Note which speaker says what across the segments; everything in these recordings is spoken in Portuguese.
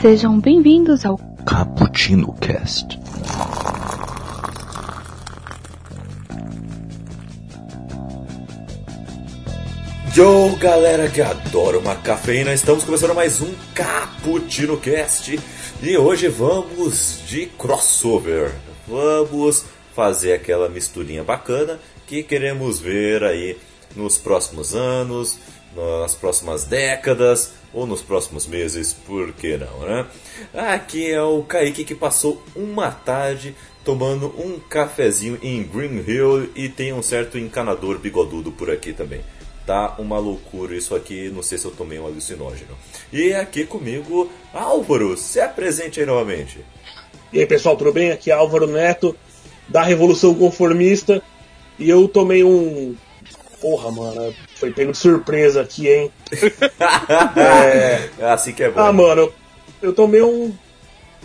Speaker 1: Sejam bem-vindos ao
Speaker 2: Cappuccino Cast.
Speaker 3: Yo, galera que adora uma cafeína, estamos começando mais um Cappuccino Cast e hoje vamos de crossover. Vamos fazer aquela misturinha bacana que queremos ver aí nos próximos anos, nas próximas décadas ou nos próximos meses, por que não, né? Aqui é o Kaique que passou uma tarde tomando um cafezinho em Green Hill e tem um certo encanador bigodudo por aqui também. Tá uma loucura isso aqui, não sei se eu tomei um alucinógeno. E aqui comigo, Álvaro, se apresente aí novamente.
Speaker 4: E aí pessoal, tudo bem? Aqui é Álvaro Neto, da Revolução Conformista, e eu tomei um. Porra, mano, foi pego de surpresa aqui, hein?
Speaker 3: é, assim que é bom.
Speaker 4: Ah, mano, eu tomei um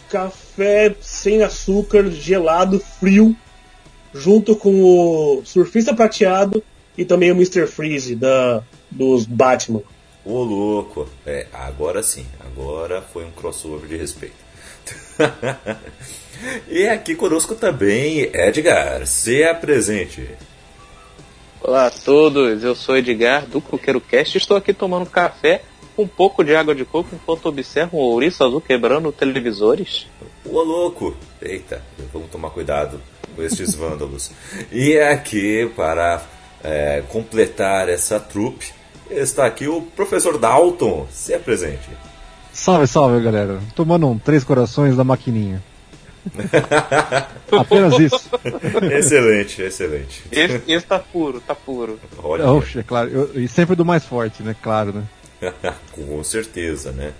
Speaker 4: café sem açúcar, gelado, frio, junto com o Surfista Prateado e também o Mr. Freeze da, dos Batman.
Speaker 3: Ô louco, é, agora sim, agora foi um crossover de respeito. e aqui conosco também, Edgar, se apresente.
Speaker 5: Olá a todos, eu sou Edgar do Coqueiro Cast estou aqui tomando café com um pouco de água de coco enquanto observo um ouriço azul quebrando televisores.
Speaker 3: Ô louco, eita, vamos tomar cuidado com estes vândalos. e aqui para é, completar essa trupe está aqui o professor Dalton, se apresente.
Speaker 6: Salve, salve galera, tomando um Três Corações da maquininha. Apenas isso.
Speaker 3: excelente, excelente.
Speaker 5: Esse, esse tá puro, tá puro.
Speaker 6: Olha. Oxe, é claro. Eu, e sempre do mais forte, né? Claro, né?
Speaker 3: Com certeza, né?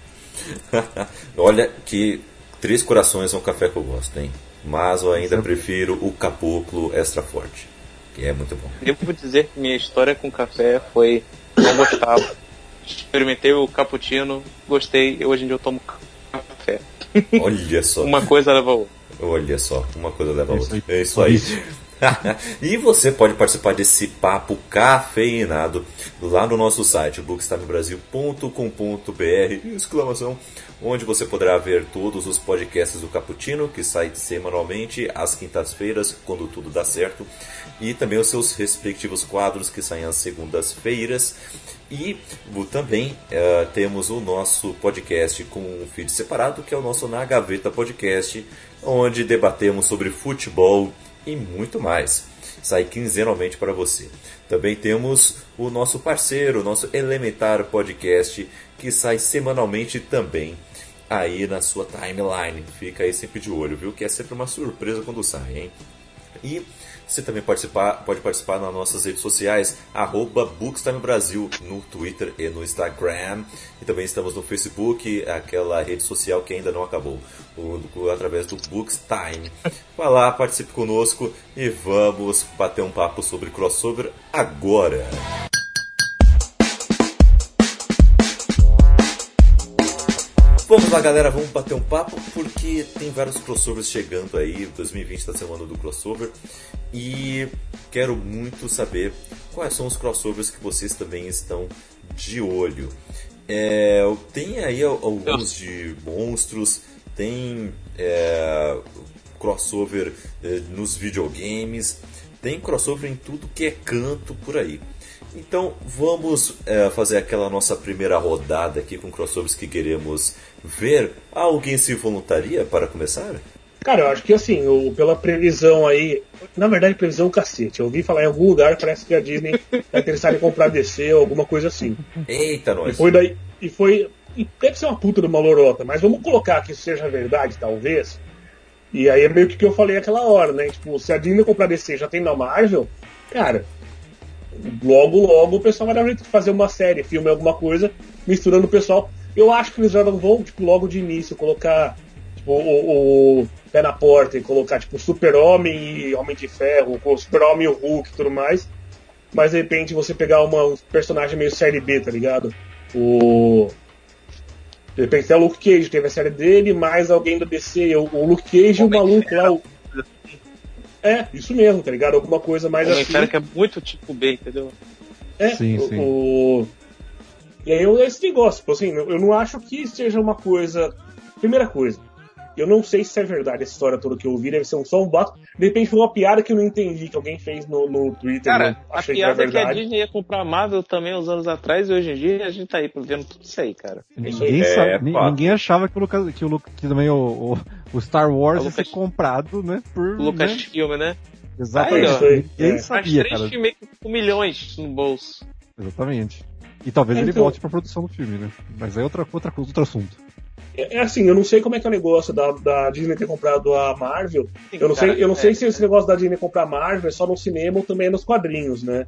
Speaker 3: Olha que Três Corações é um café que eu gosto, hein? Mas eu ainda sempre. prefiro o Caboclo Extra Forte, que é muito bom.
Speaker 5: Eu vou dizer que minha história com café foi não gostava. Experimentei o cappuccino, gostei, e hoje em dia eu tomo café.
Speaker 3: Olha só.
Speaker 5: uma coisa leva a outra.
Speaker 3: Olha só, uma coisa leva a outra. É isso aí. e você pode participar desse papo cafeinado lá no nosso site bookstimebrasil.com.br exclamação onde você poderá ver todos os podcasts do Caputino que sai semanalmente às quintas-feiras quando tudo dá certo e também os seus respectivos quadros que saem às segundas-feiras. E também uh, temos o nosso podcast com um feed separado que é o nosso Na Gaveta Podcast onde debatemos sobre futebol e muito mais. Sai quinzenalmente para você. Também temos o nosso parceiro, o nosso Elementar Podcast, que sai semanalmente também aí na sua timeline. Fica aí sempre de olho, viu? Que é sempre uma surpresa quando sai, hein? E você também participar, pode participar nas nossas redes sociais, arroba Bookstime Brasil, no Twitter e no Instagram. E também estamos no Facebook, aquela rede social que ainda não acabou, através do Bookstime. Vá lá, participe conosco e vamos bater um papo sobre crossover agora. Vamos lá, galera, vamos bater um papo porque tem vários crossovers chegando aí. 2020 está semana do crossover e quero muito saber quais são os crossovers que vocês também estão de olho. É, tem aí alguns de monstros, tem é, crossover é, nos videogames, tem crossover em tudo que é canto por aí. Então vamos é, fazer aquela nossa primeira rodada aqui com crossovers que queremos ver. Alguém se voluntaria para começar?
Speaker 4: Cara, eu acho que assim, o, pela previsão aí. Na verdade, previsão cacete. Eu ouvi falar em algum lugar, parece que a Disney tá interessada em comprar DC ou alguma coisa assim.
Speaker 3: Eita, nós.
Speaker 4: E foi daí. E foi. E deve ser uma puta de uma lorota, mas vamos colocar que isso seja verdade, talvez. E aí é meio que o que eu falei aquela hora, né? Tipo, se a Disney comprar DC já tem na Marvel, cara, logo, logo o pessoal vai dar jeito de fazer uma série, filme, alguma coisa, misturando o pessoal. Eu acho que eles já não vão, tipo, logo de início, colocar tipo, o, o pé na porta e colocar, tipo, Super-Homem e Homem de Ferro, o Super-Homem e o Hulk e tudo mais. Mas de repente você pegar uma, um personagem meio série B, tá ligado? O. De repente até o Luke Cage, teve a série dele, mais alguém do DC, o, o Luke Cage e o maluco lá, o, é, isso mesmo, tá ligado? Alguma coisa mais
Speaker 5: Homem
Speaker 4: assim.
Speaker 5: cara que é muito tipo B, entendeu?
Speaker 4: É,
Speaker 6: Sim,
Speaker 4: o,
Speaker 6: sim.
Speaker 4: o- E aí eu esse negócio, tipo assim, eu não acho que seja uma coisa. Primeira coisa, eu não sei se é verdade essa história toda que eu ouvi, deve ser um- só um bato. De repente foi uma piada que eu não entendi, que alguém fez no, no Twitter.
Speaker 5: Cara,
Speaker 4: não
Speaker 5: a
Speaker 4: achei que
Speaker 5: piada é que a. Disney ia comprar a Marvel também uns anos atrás e hoje em dia a gente tá aí vendo tudo isso aí, cara.
Speaker 6: Ninguém,
Speaker 3: É,
Speaker 6: sabe-
Speaker 3: é
Speaker 6: ninguém achava que o, Lucas, que o, que também o, o, o Star Wars
Speaker 5: A
Speaker 6: ia
Speaker 5: Lucas-
Speaker 6: ser comprado, né? Por,
Speaker 5: O Lucas
Speaker 6: né?
Speaker 5: Filme, né?
Speaker 6: Exatamente.
Speaker 5: Aí,
Speaker 4: ó.
Speaker 6: Ninguém
Speaker 4: É.
Speaker 6: Sabia,
Speaker 5: três
Speaker 6: cara.
Speaker 5: filmes com milhões no bolso.
Speaker 6: Exatamente. E talvez
Speaker 4: É,
Speaker 6: ele
Speaker 4: então-
Speaker 6: volte pra produção do filme, né? Mas é outra, outra, coisa, outro assunto.
Speaker 4: É, é assim, eu não sei como é que é o negócio da, da Disney ter comprado a Marvel. Eu não
Speaker 5: Cara,
Speaker 4: sei, eu não sei
Speaker 5: é,
Speaker 4: se esse negócio da Disney comprar a Marvel é só no cinema ou também é nos quadrinhos, né?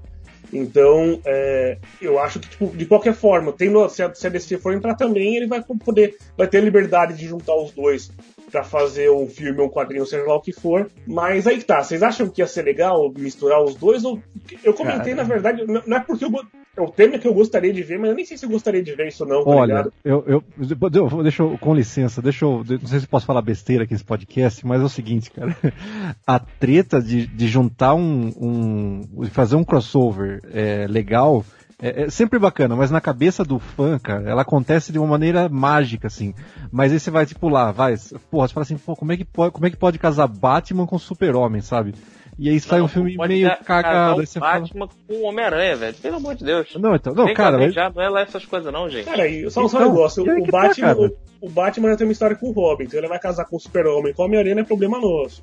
Speaker 4: Então, é, eu acho que, tipo, de qualquer forma, tendo, se, a, se a DC for entrar também, ele vai poder, vai ter liberdade de juntar os dois pra fazer um filme ou um quadrinho, seja lá o que for. Mas aí que tá, vocês acham que ia ser legal misturar os dois? Ou, eu comentei,
Speaker 6: Cara.
Speaker 4: na verdade, não é porque eu, é o tema que eu gostaria de ver, mas eu nem sei se eu gostaria de ver isso não, tá
Speaker 6: Olha,
Speaker 4: ligado?
Speaker 6: eu, eu, deixa eu, com licença, deixa eu, não sei se posso falar besteira aqui nesse podcast, mas é o seguinte, cara, a treta de, de juntar um, um, fazer um crossover é, legal, é, é sempre bacana, mas na cabeça do fã, cara, ela acontece de uma maneira mágica, assim, mas aí você vai, tipo, lá, vai, porra, você fala assim, pô, como é que pode, como é que pode casar Batman com Super-Homem, sabe? E aí sai um filme
Speaker 5: pode
Speaker 6: meio
Speaker 5: ca-
Speaker 6: cagado,
Speaker 5: casar
Speaker 6: aí você fala...
Speaker 5: Batman com o Homem-Aranha, velho. Pelo amor de Deus.
Speaker 6: Não, então, não,
Speaker 5: Tem
Speaker 6: cara, mas-
Speaker 5: já, não é lá essas coisas não, gente.
Speaker 4: Cara, e só, só um
Speaker 6: Então,
Speaker 4: negócio, o
Speaker 6: que tá,
Speaker 4: Batman,
Speaker 6: cara?
Speaker 4: o, o Batman já tem uma história com o Robin, então ele vai casar com o Super-Homem, com o Homem-Aranha não é problema nosso.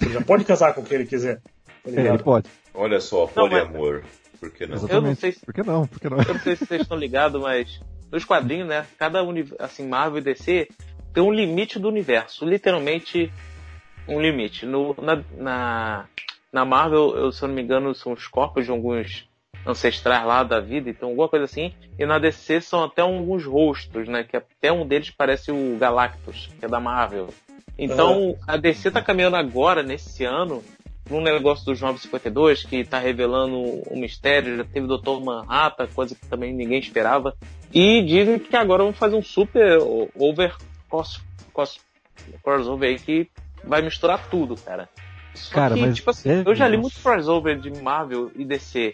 Speaker 4: Ele já pode casar com quem ele quiser. Tá
Speaker 6: é, ele pode.
Speaker 3: Olha só,
Speaker 5: Não, mas-
Speaker 3: poliamor. Por que não?
Speaker 6: Exatamente.
Speaker 5: sei se-
Speaker 6: Por que não? Por que não?
Speaker 5: Eu não sei se vocês estão ligados, mas nos quadrinhos, né? Cada uni- assim, Marvel e DC tem um limite do universo. Literalmente um limite. No, na, na, na Marvel, eu, se eu não me engano, são os corpos de alguns ancestrais lá da vida, então alguma coisa assim. E na DC são até alguns rostos, né? Que até um deles parece o Galactus, que é da Marvel. Então, a DC tá caminhando agora, nesse ano, num negócio dos 952, que tá revelando um mistério, já teve o Dr. Manhattan, coisa que também ninguém esperava. E dizem que agora vão fazer um super over cross, cross, crossover aí que vai misturar tudo, cara. Só
Speaker 6: Cara,
Speaker 5: que,
Speaker 6: mas
Speaker 5: tipo assim,
Speaker 6: deve,
Speaker 5: eu já li muito crossover de Marvel e DC.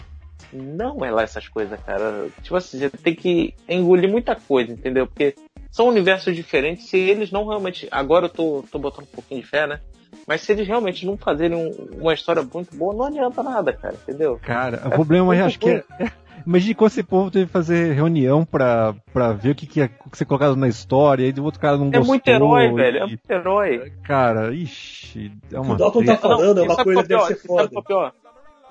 Speaker 5: Não é lá essas coisas, cara. Tipo assim, você tem que engolir muita coisa, entendeu? Porque são universos diferentes. Se eles não realmente. Agora eu tô, tô botando um pouquinho de fé, né? Mas se eles realmente não fazerem um- uma história muito boa, não adianta nada, cara, entendeu?
Speaker 6: Cara, o problema é, acho que é, é- Imagine quando esse povo teve que fazer reunião pra, pra ver o que, que ia ser colocado na história, e do outro cara não
Speaker 5: É
Speaker 6: gostou.
Speaker 5: muito herói,
Speaker 6: e-
Speaker 5: velho. É muito herói.
Speaker 6: Cara, ixi, é
Speaker 4: O
Speaker 6: uma
Speaker 4: Dalton tá falando, é
Speaker 5: e
Speaker 4: uma
Speaker 5: sabe
Speaker 4: coisa que
Speaker 5: é
Speaker 4: deve
Speaker 5: o
Speaker 4: ser?
Speaker 5: Sabe
Speaker 4: foda.
Speaker 5: qual é o pior?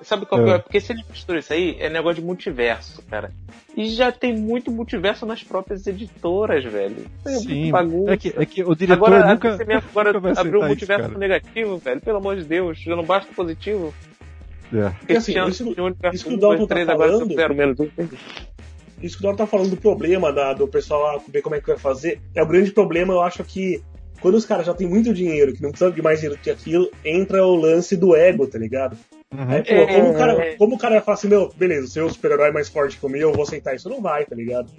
Speaker 5: Sabe qual é o
Speaker 6: É.
Speaker 5: Porque se ele mistura isso aí, é negócio de multiverso, cara. E já tem muito multiverso nas próprias editoras, velho. É
Speaker 6: Sim, é que, é que o diretor
Speaker 5: Agora,
Speaker 6: nunca,
Speaker 5: você mesmo agora
Speaker 6: nunca
Speaker 5: abriu um
Speaker 6: isso,
Speaker 5: multiverso
Speaker 6: cara.
Speaker 5: negativo, velho. Pelo amor de Deus, já não basta positivo.
Speaker 6: É.
Speaker 5: Porque
Speaker 4: assim,
Speaker 5: tinha,
Speaker 4: isso- isso que o
Speaker 5: 1,
Speaker 4: Dalton
Speaker 5: 2,
Speaker 4: tá
Speaker 5: 3, agora
Speaker 4: falando-
Speaker 5: zero menos um.
Speaker 4: Isso que o Dora tá falando do problema da- do pessoal lá ver como é que vai fazer. É o grande problema, eu acho que quando os caras já têm muito dinheiro, que não precisam de mais dinheiro que aquilo, entra o lance do ego, tá ligado?
Speaker 6: Uhum.
Speaker 4: Aí, pô,
Speaker 5: É.
Speaker 4: como, o cara, como o cara vai falar assim, meu, beleza, o seu super-herói é mais forte que o meu, eu vou aceitar isso? Não vai, tá ligado?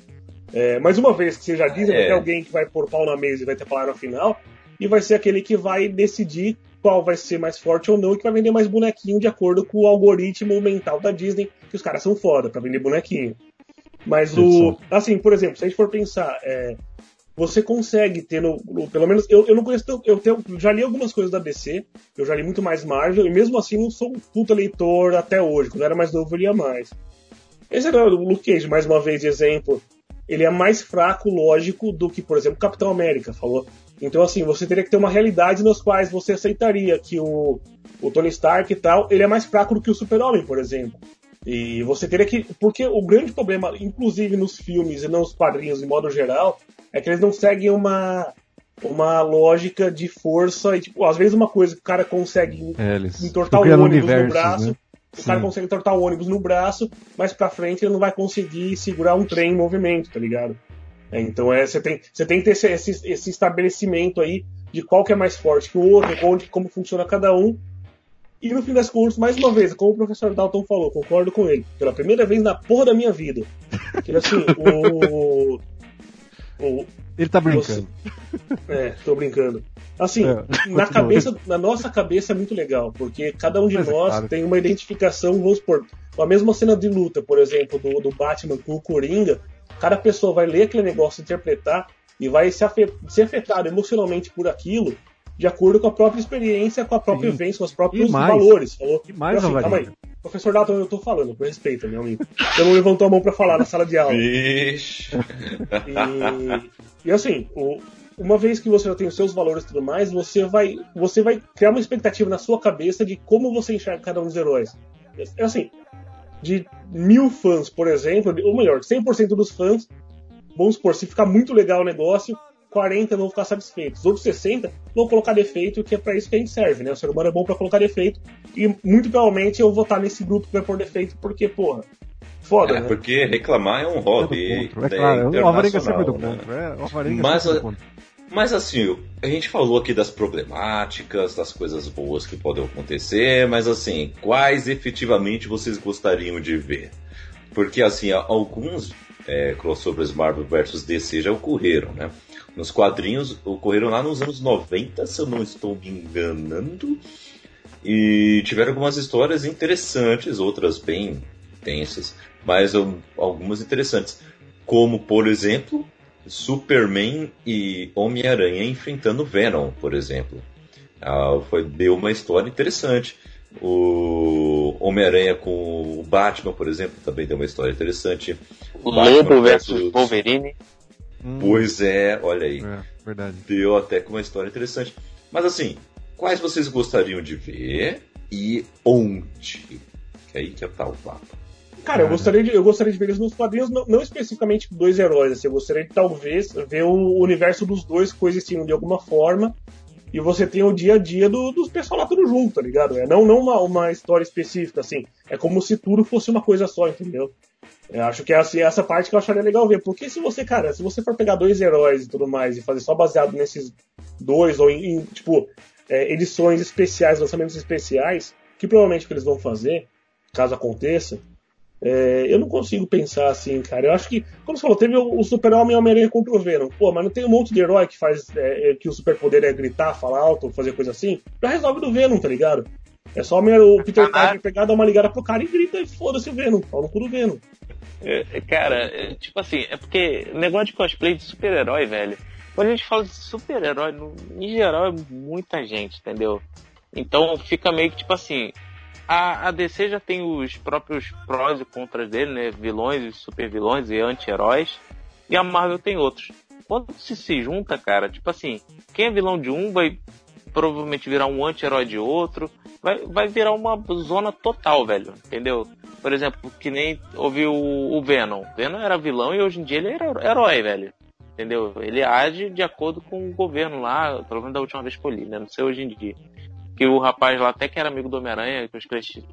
Speaker 4: É, mas uma vez que você já diz, vai
Speaker 3: É.
Speaker 4: ter alguém que vai pôr pau na mesa e vai ter palavra final, e vai ser aquele que vai decidir qual vai ser mais forte ou não, e que vai vender mais bonequinho de acordo com o algoritmo mental da Disney, que os caras são foda pra vender bonequinho. Mas o. Assim, por exemplo, se a gente for pensar, é, você consegue ter no. no- pelo menos, eu, eu não conheço. Eu tenho, já li algumas coisas da DC, eu já li muito mais Marvel, e mesmo assim não sou um puta leitor até hoje. Quando eu era mais novo eu lia mais. Esse era o Luke Cage, mais uma vez, exemplo. Ele é mais fraco, lógico, do que, por exemplo, Capitão América falou. Então, assim, você teria que ter uma realidade nas quais você aceitaria que o, o Tony Stark e tal, ele é mais fraco do que o Super-Homem, por exemplo. E você teria que. Porque o grande problema, inclusive nos filmes e nos quadrinhos de modo geral, é que eles não seguem uma, uma lógica de força. E, tipo, às vezes uma coisa que o cara consegue
Speaker 6: É,
Speaker 4: entortar o ônibus no braço.
Speaker 6: né?
Speaker 4: O cara
Speaker 6: Sim.
Speaker 4: consegue entortar o ônibus no braço, mas pra frente ele não vai conseguir segurar um trem em movimento, tá ligado? É, então é, você tem, você tem que ter esse, esse, esse estabelecimento aí de qual que é mais forte que o outro, onde, como funciona cada um. E no fim das contas, mais uma vez, como o professor Dalton falou, concordo com ele. Pela primeira vez na porra da minha vida. Que assim, o. o
Speaker 6: Ele tá brincando.
Speaker 4: é, tô brincando. Assim,
Speaker 6: É,
Speaker 4: na cabeça, na nossa cabeça é muito legal, porque cada um de
Speaker 6: Mas é
Speaker 4: nós
Speaker 6: claro.
Speaker 4: tem uma identificação, vamos supor, com a mesma cena de luta, por exemplo, do, do Batman com o Coringa, cada pessoa vai ler aquele negócio, interpretar e vai se, afe- ser afetado emocionalmente por aquilo, de acordo com a própria experiência, com a própria
Speaker 6: Sim.
Speaker 4: vivência, com os próprios valores. Falou?
Speaker 6: E mais,
Speaker 4: Então, assim. Professor Dalton, eu tô falando, por respeito, meu amigo. Você não levantou a mão pra falar na sala de aula.
Speaker 3: Vixe.
Speaker 4: E, e assim, o- uma vez que você já tem os seus valores e tudo mais, você vai, você vai criar uma expectativa na sua cabeça de como você enxerga cada um dos heróis. É assim, de mil fãs, por exemplo, ou melhor, 100% dos fãs, vamos supor, se ficar muito legal o negócio, 40 vão ficar satisfeitos. Os outros 60 vão colocar defeito, que é pra isso que a gente serve, né? O ser humano é bom pra colocar defeito. E muito provavelmente eu vou estar nesse grupo que vai pôr defeito, porque, porra, foda,
Speaker 3: É,
Speaker 4: né?
Speaker 3: porque reclamar é um
Speaker 6: É
Speaker 3: hobby.
Speaker 6: É
Speaker 3: né,
Speaker 6: claro, o Alvarenga é sempre do
Speaker 3: internacional, né?
Speaker 6: É, o Alvarenga é
Speaker 3: Mas,
Speaker 6: sempre do
Speaker 3: a-
Speaker 6: contra.
Speaker 3: Mas assim, a gente falou aqui das problemáticas, das coisas boas que podem acontecer, mas assim, quais efetivamente vocês gostariam de ver? Porque assim, alguns é, crossovers Marvel vs DC já ocorreram, né? Nos quadrinhos ocorreram lá nos anos 90, se eu não estou me enganando. E tiveram algumas histórias interessantes, outras bem tensas, mas um, algumas interessantes. Como, por exemplo, Superman e Homem-Aranha enfrentando Venom, por exemplo. Ah, foi, deu uma história interessante. O Homem-Aranha com o Batman, por exemplo, também deu uma história interessante.
Speaker 5: O Lobo
Speaker 3: versus
Speaker 5: Wolverine.
Speaker 6: Hum,
Speaker 3: Pois é, olha aí.
Speaker 6: É, verdade.
Speaker 3: Deu até com uma história interessante. Mas assim, quais vocês gostariam de ver e onde? Que aí que é tal papo.
Speaker 4: Cara, eu gostaria, de, eu gostaria de ver eles nos quadrinhos, não, não especificamente dois heróis, assim, eu gostaria de talvez ver o universo dos dois coexistindo de alguma forma, e você tem o dia a dia do- dos pessoal lá tudo junto, tá ligado? É não, não uma, uma história específica, assim, é como se tudo fosse uma coisa só, entendeu? Eu acho que é assim, essa parte que eu acharia legal ver, porque se você, cara, se você for pegar dois heróis e tudo mais e fazer só baseado nesses dois, ou em, em, tipo, é, edições especiais, lançamentos especiais, que provavelmente que eles vão fazer, caso aconteça, é, eu não consigo pensar assim, cara. Eu acho que, como você falou, teve o, o Super-Homem e o Homem-Aranha contra o Venom. Pô, mas não tem um monte de herói que faz é, é, que o superpoder é gritar, falar alto, fazer coisa assim? Já resolve do Venom, tá ligado? É só o Peter Parker pegar, dar uma ligada pro cara e grita e foda-se o Venom. Pau no cu do Venom.
Speaker 5: É, Cara, é, tipo assim, é porque negócio de cosplay de super-herói, velho. Quando a gente fala de super-herói, no- em geral é muita gente, entendeu? Então fica meio que tipo assim. A, a DC já tem os próprios prós e contras dele, né? Vilões e super-vilões e anti-heróis. E a Marvel tem outros. Quando se se junta, cara, tipo assim, quem é vilão de um vai provavelmente virar um anti-herói de outro. Vai, vai virar uma zona total, velho. Entendeu? Por exemplo, que nem houve o, o Venom. Venom era vilão e hoje em dia ele era herói, velho. Entendeu? Ele age de acordo com o governo lá, pelo menos da última vez que eu li, né? Não sei hoje em dia. Que o rapaz lá, até que era amigo do Homem-Aranha,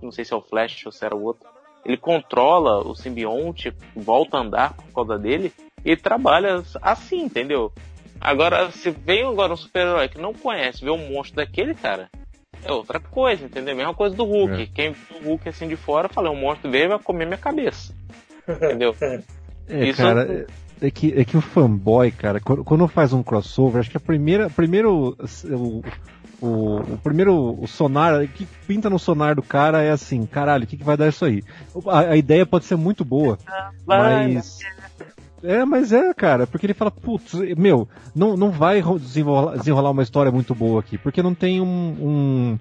Speaker 5: não sei se é o Flash ou se era o outro. Ele controla o simbionte, volta a andar por causa dele, e trabalha assim, entendeu? Agora, se vem agora um super-herói que não conhece, vê um monstro daquele, cara, é outra coisa, entendeu? Mesma coisa do Hulk.
Speaker 6: É.
Speaker 5: Quem viu o Hulk assim de fora, fala, um monstro dele vai comer minha cabeça. Entendeu?
Speaker 6: É,
Speaker 5: Isso-
Speaker 6: cara, é, é que, é que o fanboy, cara, quando, quando faz um crossover, acho que a primeira, primeiro, o, o, o primeiro o sonar, o que pinta no sonar do cara é assim, caralho, o que, que vai dar isso aí? A, a ideia pode ser muito boa,
Speaker 5: Vai,
Speaker 6: mas... É, mas é, cara, porque ele fala, putz, meu, não, não vai ro- desenrolar, desenrolar uma história muito boa aqui, porque não tem um, um,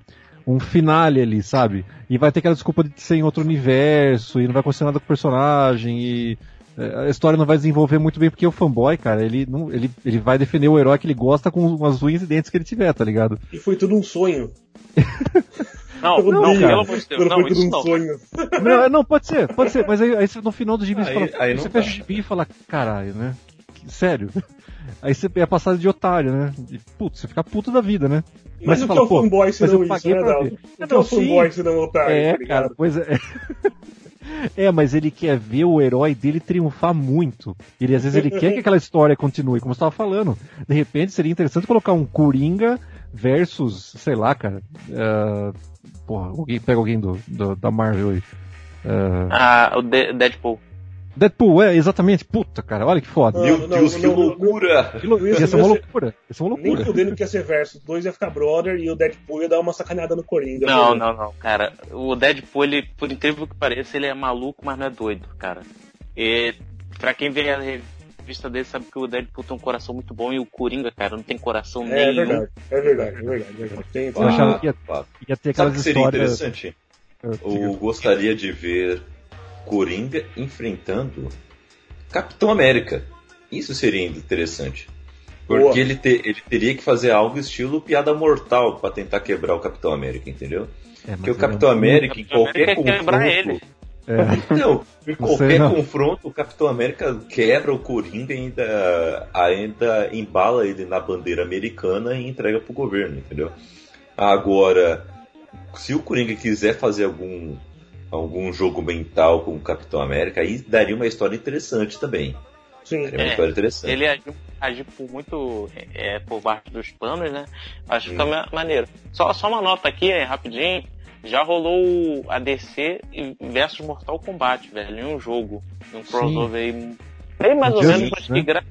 Speaker 6: um finale ali, sabe? E vai ter aquela desculpa de ser em outro universo, e não vai acontecer nada com o personagem, e é, a história não vai desenvolver muito bem, porque o fanboy, cara, ele, não, ele, ele vai defender o herói que ele gosta com as unhas e dentes que ele tiver, tá ligado?
Speaker 4: E foi tudo um sonho.
Speaker 5: Não,
Speaker 4: Todo
Speaker 5: não,
Speaker 4: dia.
Speaker 5: pelo amor de Deus, não, isso
Speaker 4: um
Speaker 5: não.
Speaker 4: sonho.
Speaker 6: Não, é, não, pode ser, pode ser, mas aí, aí você, no final do gibi você
Speaker 3: Aí-
Speaker 6: fala,
Speaker 3: aí
Speaker 6: você fecha
Speaker 3: dá.
Speaker 6: o gibi e fala, caralho, né? Que- Sério? Aí você é passado de otário, né? E, putz, você fica puto da vida, né?
Speaker 4: Mas,
Speaker 6: você
Speaker 4: o que
Speaker 6: fala,
Speaker 4: é o
Speaker 6: pô,
Speaker 4: fanboy se
Speaker 6: mas
Speaker 4: não
Speaker 6: eu
Speaker 4: isso,
Speaker 6: paguei
Speaker 4: né, Dalton?
Speaker 6: ver.
Speaker 4: O que é
Speaker 6: Não,
Speaker 4: o fanboy se não otário,
Speaker 6: É,
Speaker 4: tá ligado?
Speaker 6: cara, pois é. É, mas ele quer ver o herói dele triunfar muito. Ele às vezes ele quer que aquela história continue, como você estava falando. De repente seria interessante colocar um Coringa versus, sei lá, cara. ah, porra, alguém, pega alguém do, do- da Marvel aí. Ah,
Speaker 5: Ah, o De- Deadpool.
Speaker 6: Deadpool, é, exatamente. Puta, cara, olha que foda.
Speaker 3: Meu
Speaker 4: não,
Speaker 3: Deus,
Speaker 4: não,
Speaker 3: que
Speaker 4: não,
Speaker 3: loucura!
Speaker 6: Que lou-
Speaker 4: Eu ia
Speaker 6: ser uma loucura. Ia ser uma
Speaker 4: Nem
Speaker 6: loucura.
Speaker 4: fudendo que ia ser verso. Os dois ia ficar brother e o Deadpool ia dar uma sacaneada no Coringa.
Speaker 5: Não, não, não, cara. O Deadpool, ele, por incrível que pareça, ele é maluco, mas não é doido, cara. E pra quem vê a revista dele, sabe que o Deadpool tem um coração muito bom e o Coringa, cara, não tem coração
Speaker 4: É,
Speaker 5: nenhum.
Speaker 4: verdade, é verdade, é verdade. é verdade. Tem, tem-
Speaker 6: Eu achava que ia, ia ter
Speaker 3: Sabe o
Speaker 6: aquelas
Speaker 3: que seria
Speaker 6: histórias.
Speaker 3: interessante?
Speaker 6: Eu-
Speaker 3: Eu gostaria de ver Coringa enfrentando Capitão América. Isso seria interessante. Porque
Speaker 4: Boa.
Speaker 3: ele, te- ele teria que fazer algo estilo piada mortal pra tentar quebrar o Capitão América, entendeu?
Speaker 6: É,
Speaker 3: Porque o Capitão
Speaker 6: é um-
Speaker 3: América, em
Speaker 5: Capitão
Speaker 3: qualquer
Speaker 5: América quer quebrar
Speaker 3: confronto.
Speaker 6: É,
Speaker 3: Não, em qualquer
Speaker 6: não.
Speaker 3: confronto, o Capitão América quebra o Coringa e ainda, ainda embala ele na bandeira americana e entrega pro governo, entendeu? Agora, se o Coringa quiser fazer algum, algum jogo mental com o Capitão América, aí daria uma história interessante também.
Speaker 4: Sim.
Speaker 3: Daria uma
Speaker 5: É,
Speaker 3: história interessante.
Speaker 5: Ele agir, agir por muito é, por baixo dos panos, né? Acho que
Speaker 3: Hum.
Speaker 5: fica ma- maneiro. Só, só uma nota aqui, é, rapidinho. Já rolou o ADC versus Mortal Kombat, velho, em um jogo. Num crossover aí. Bem mais ou
Speaker 6: Injustice,
Speaker 5: menos, mas que
Speaker 6: né?
Speaker 5: gra-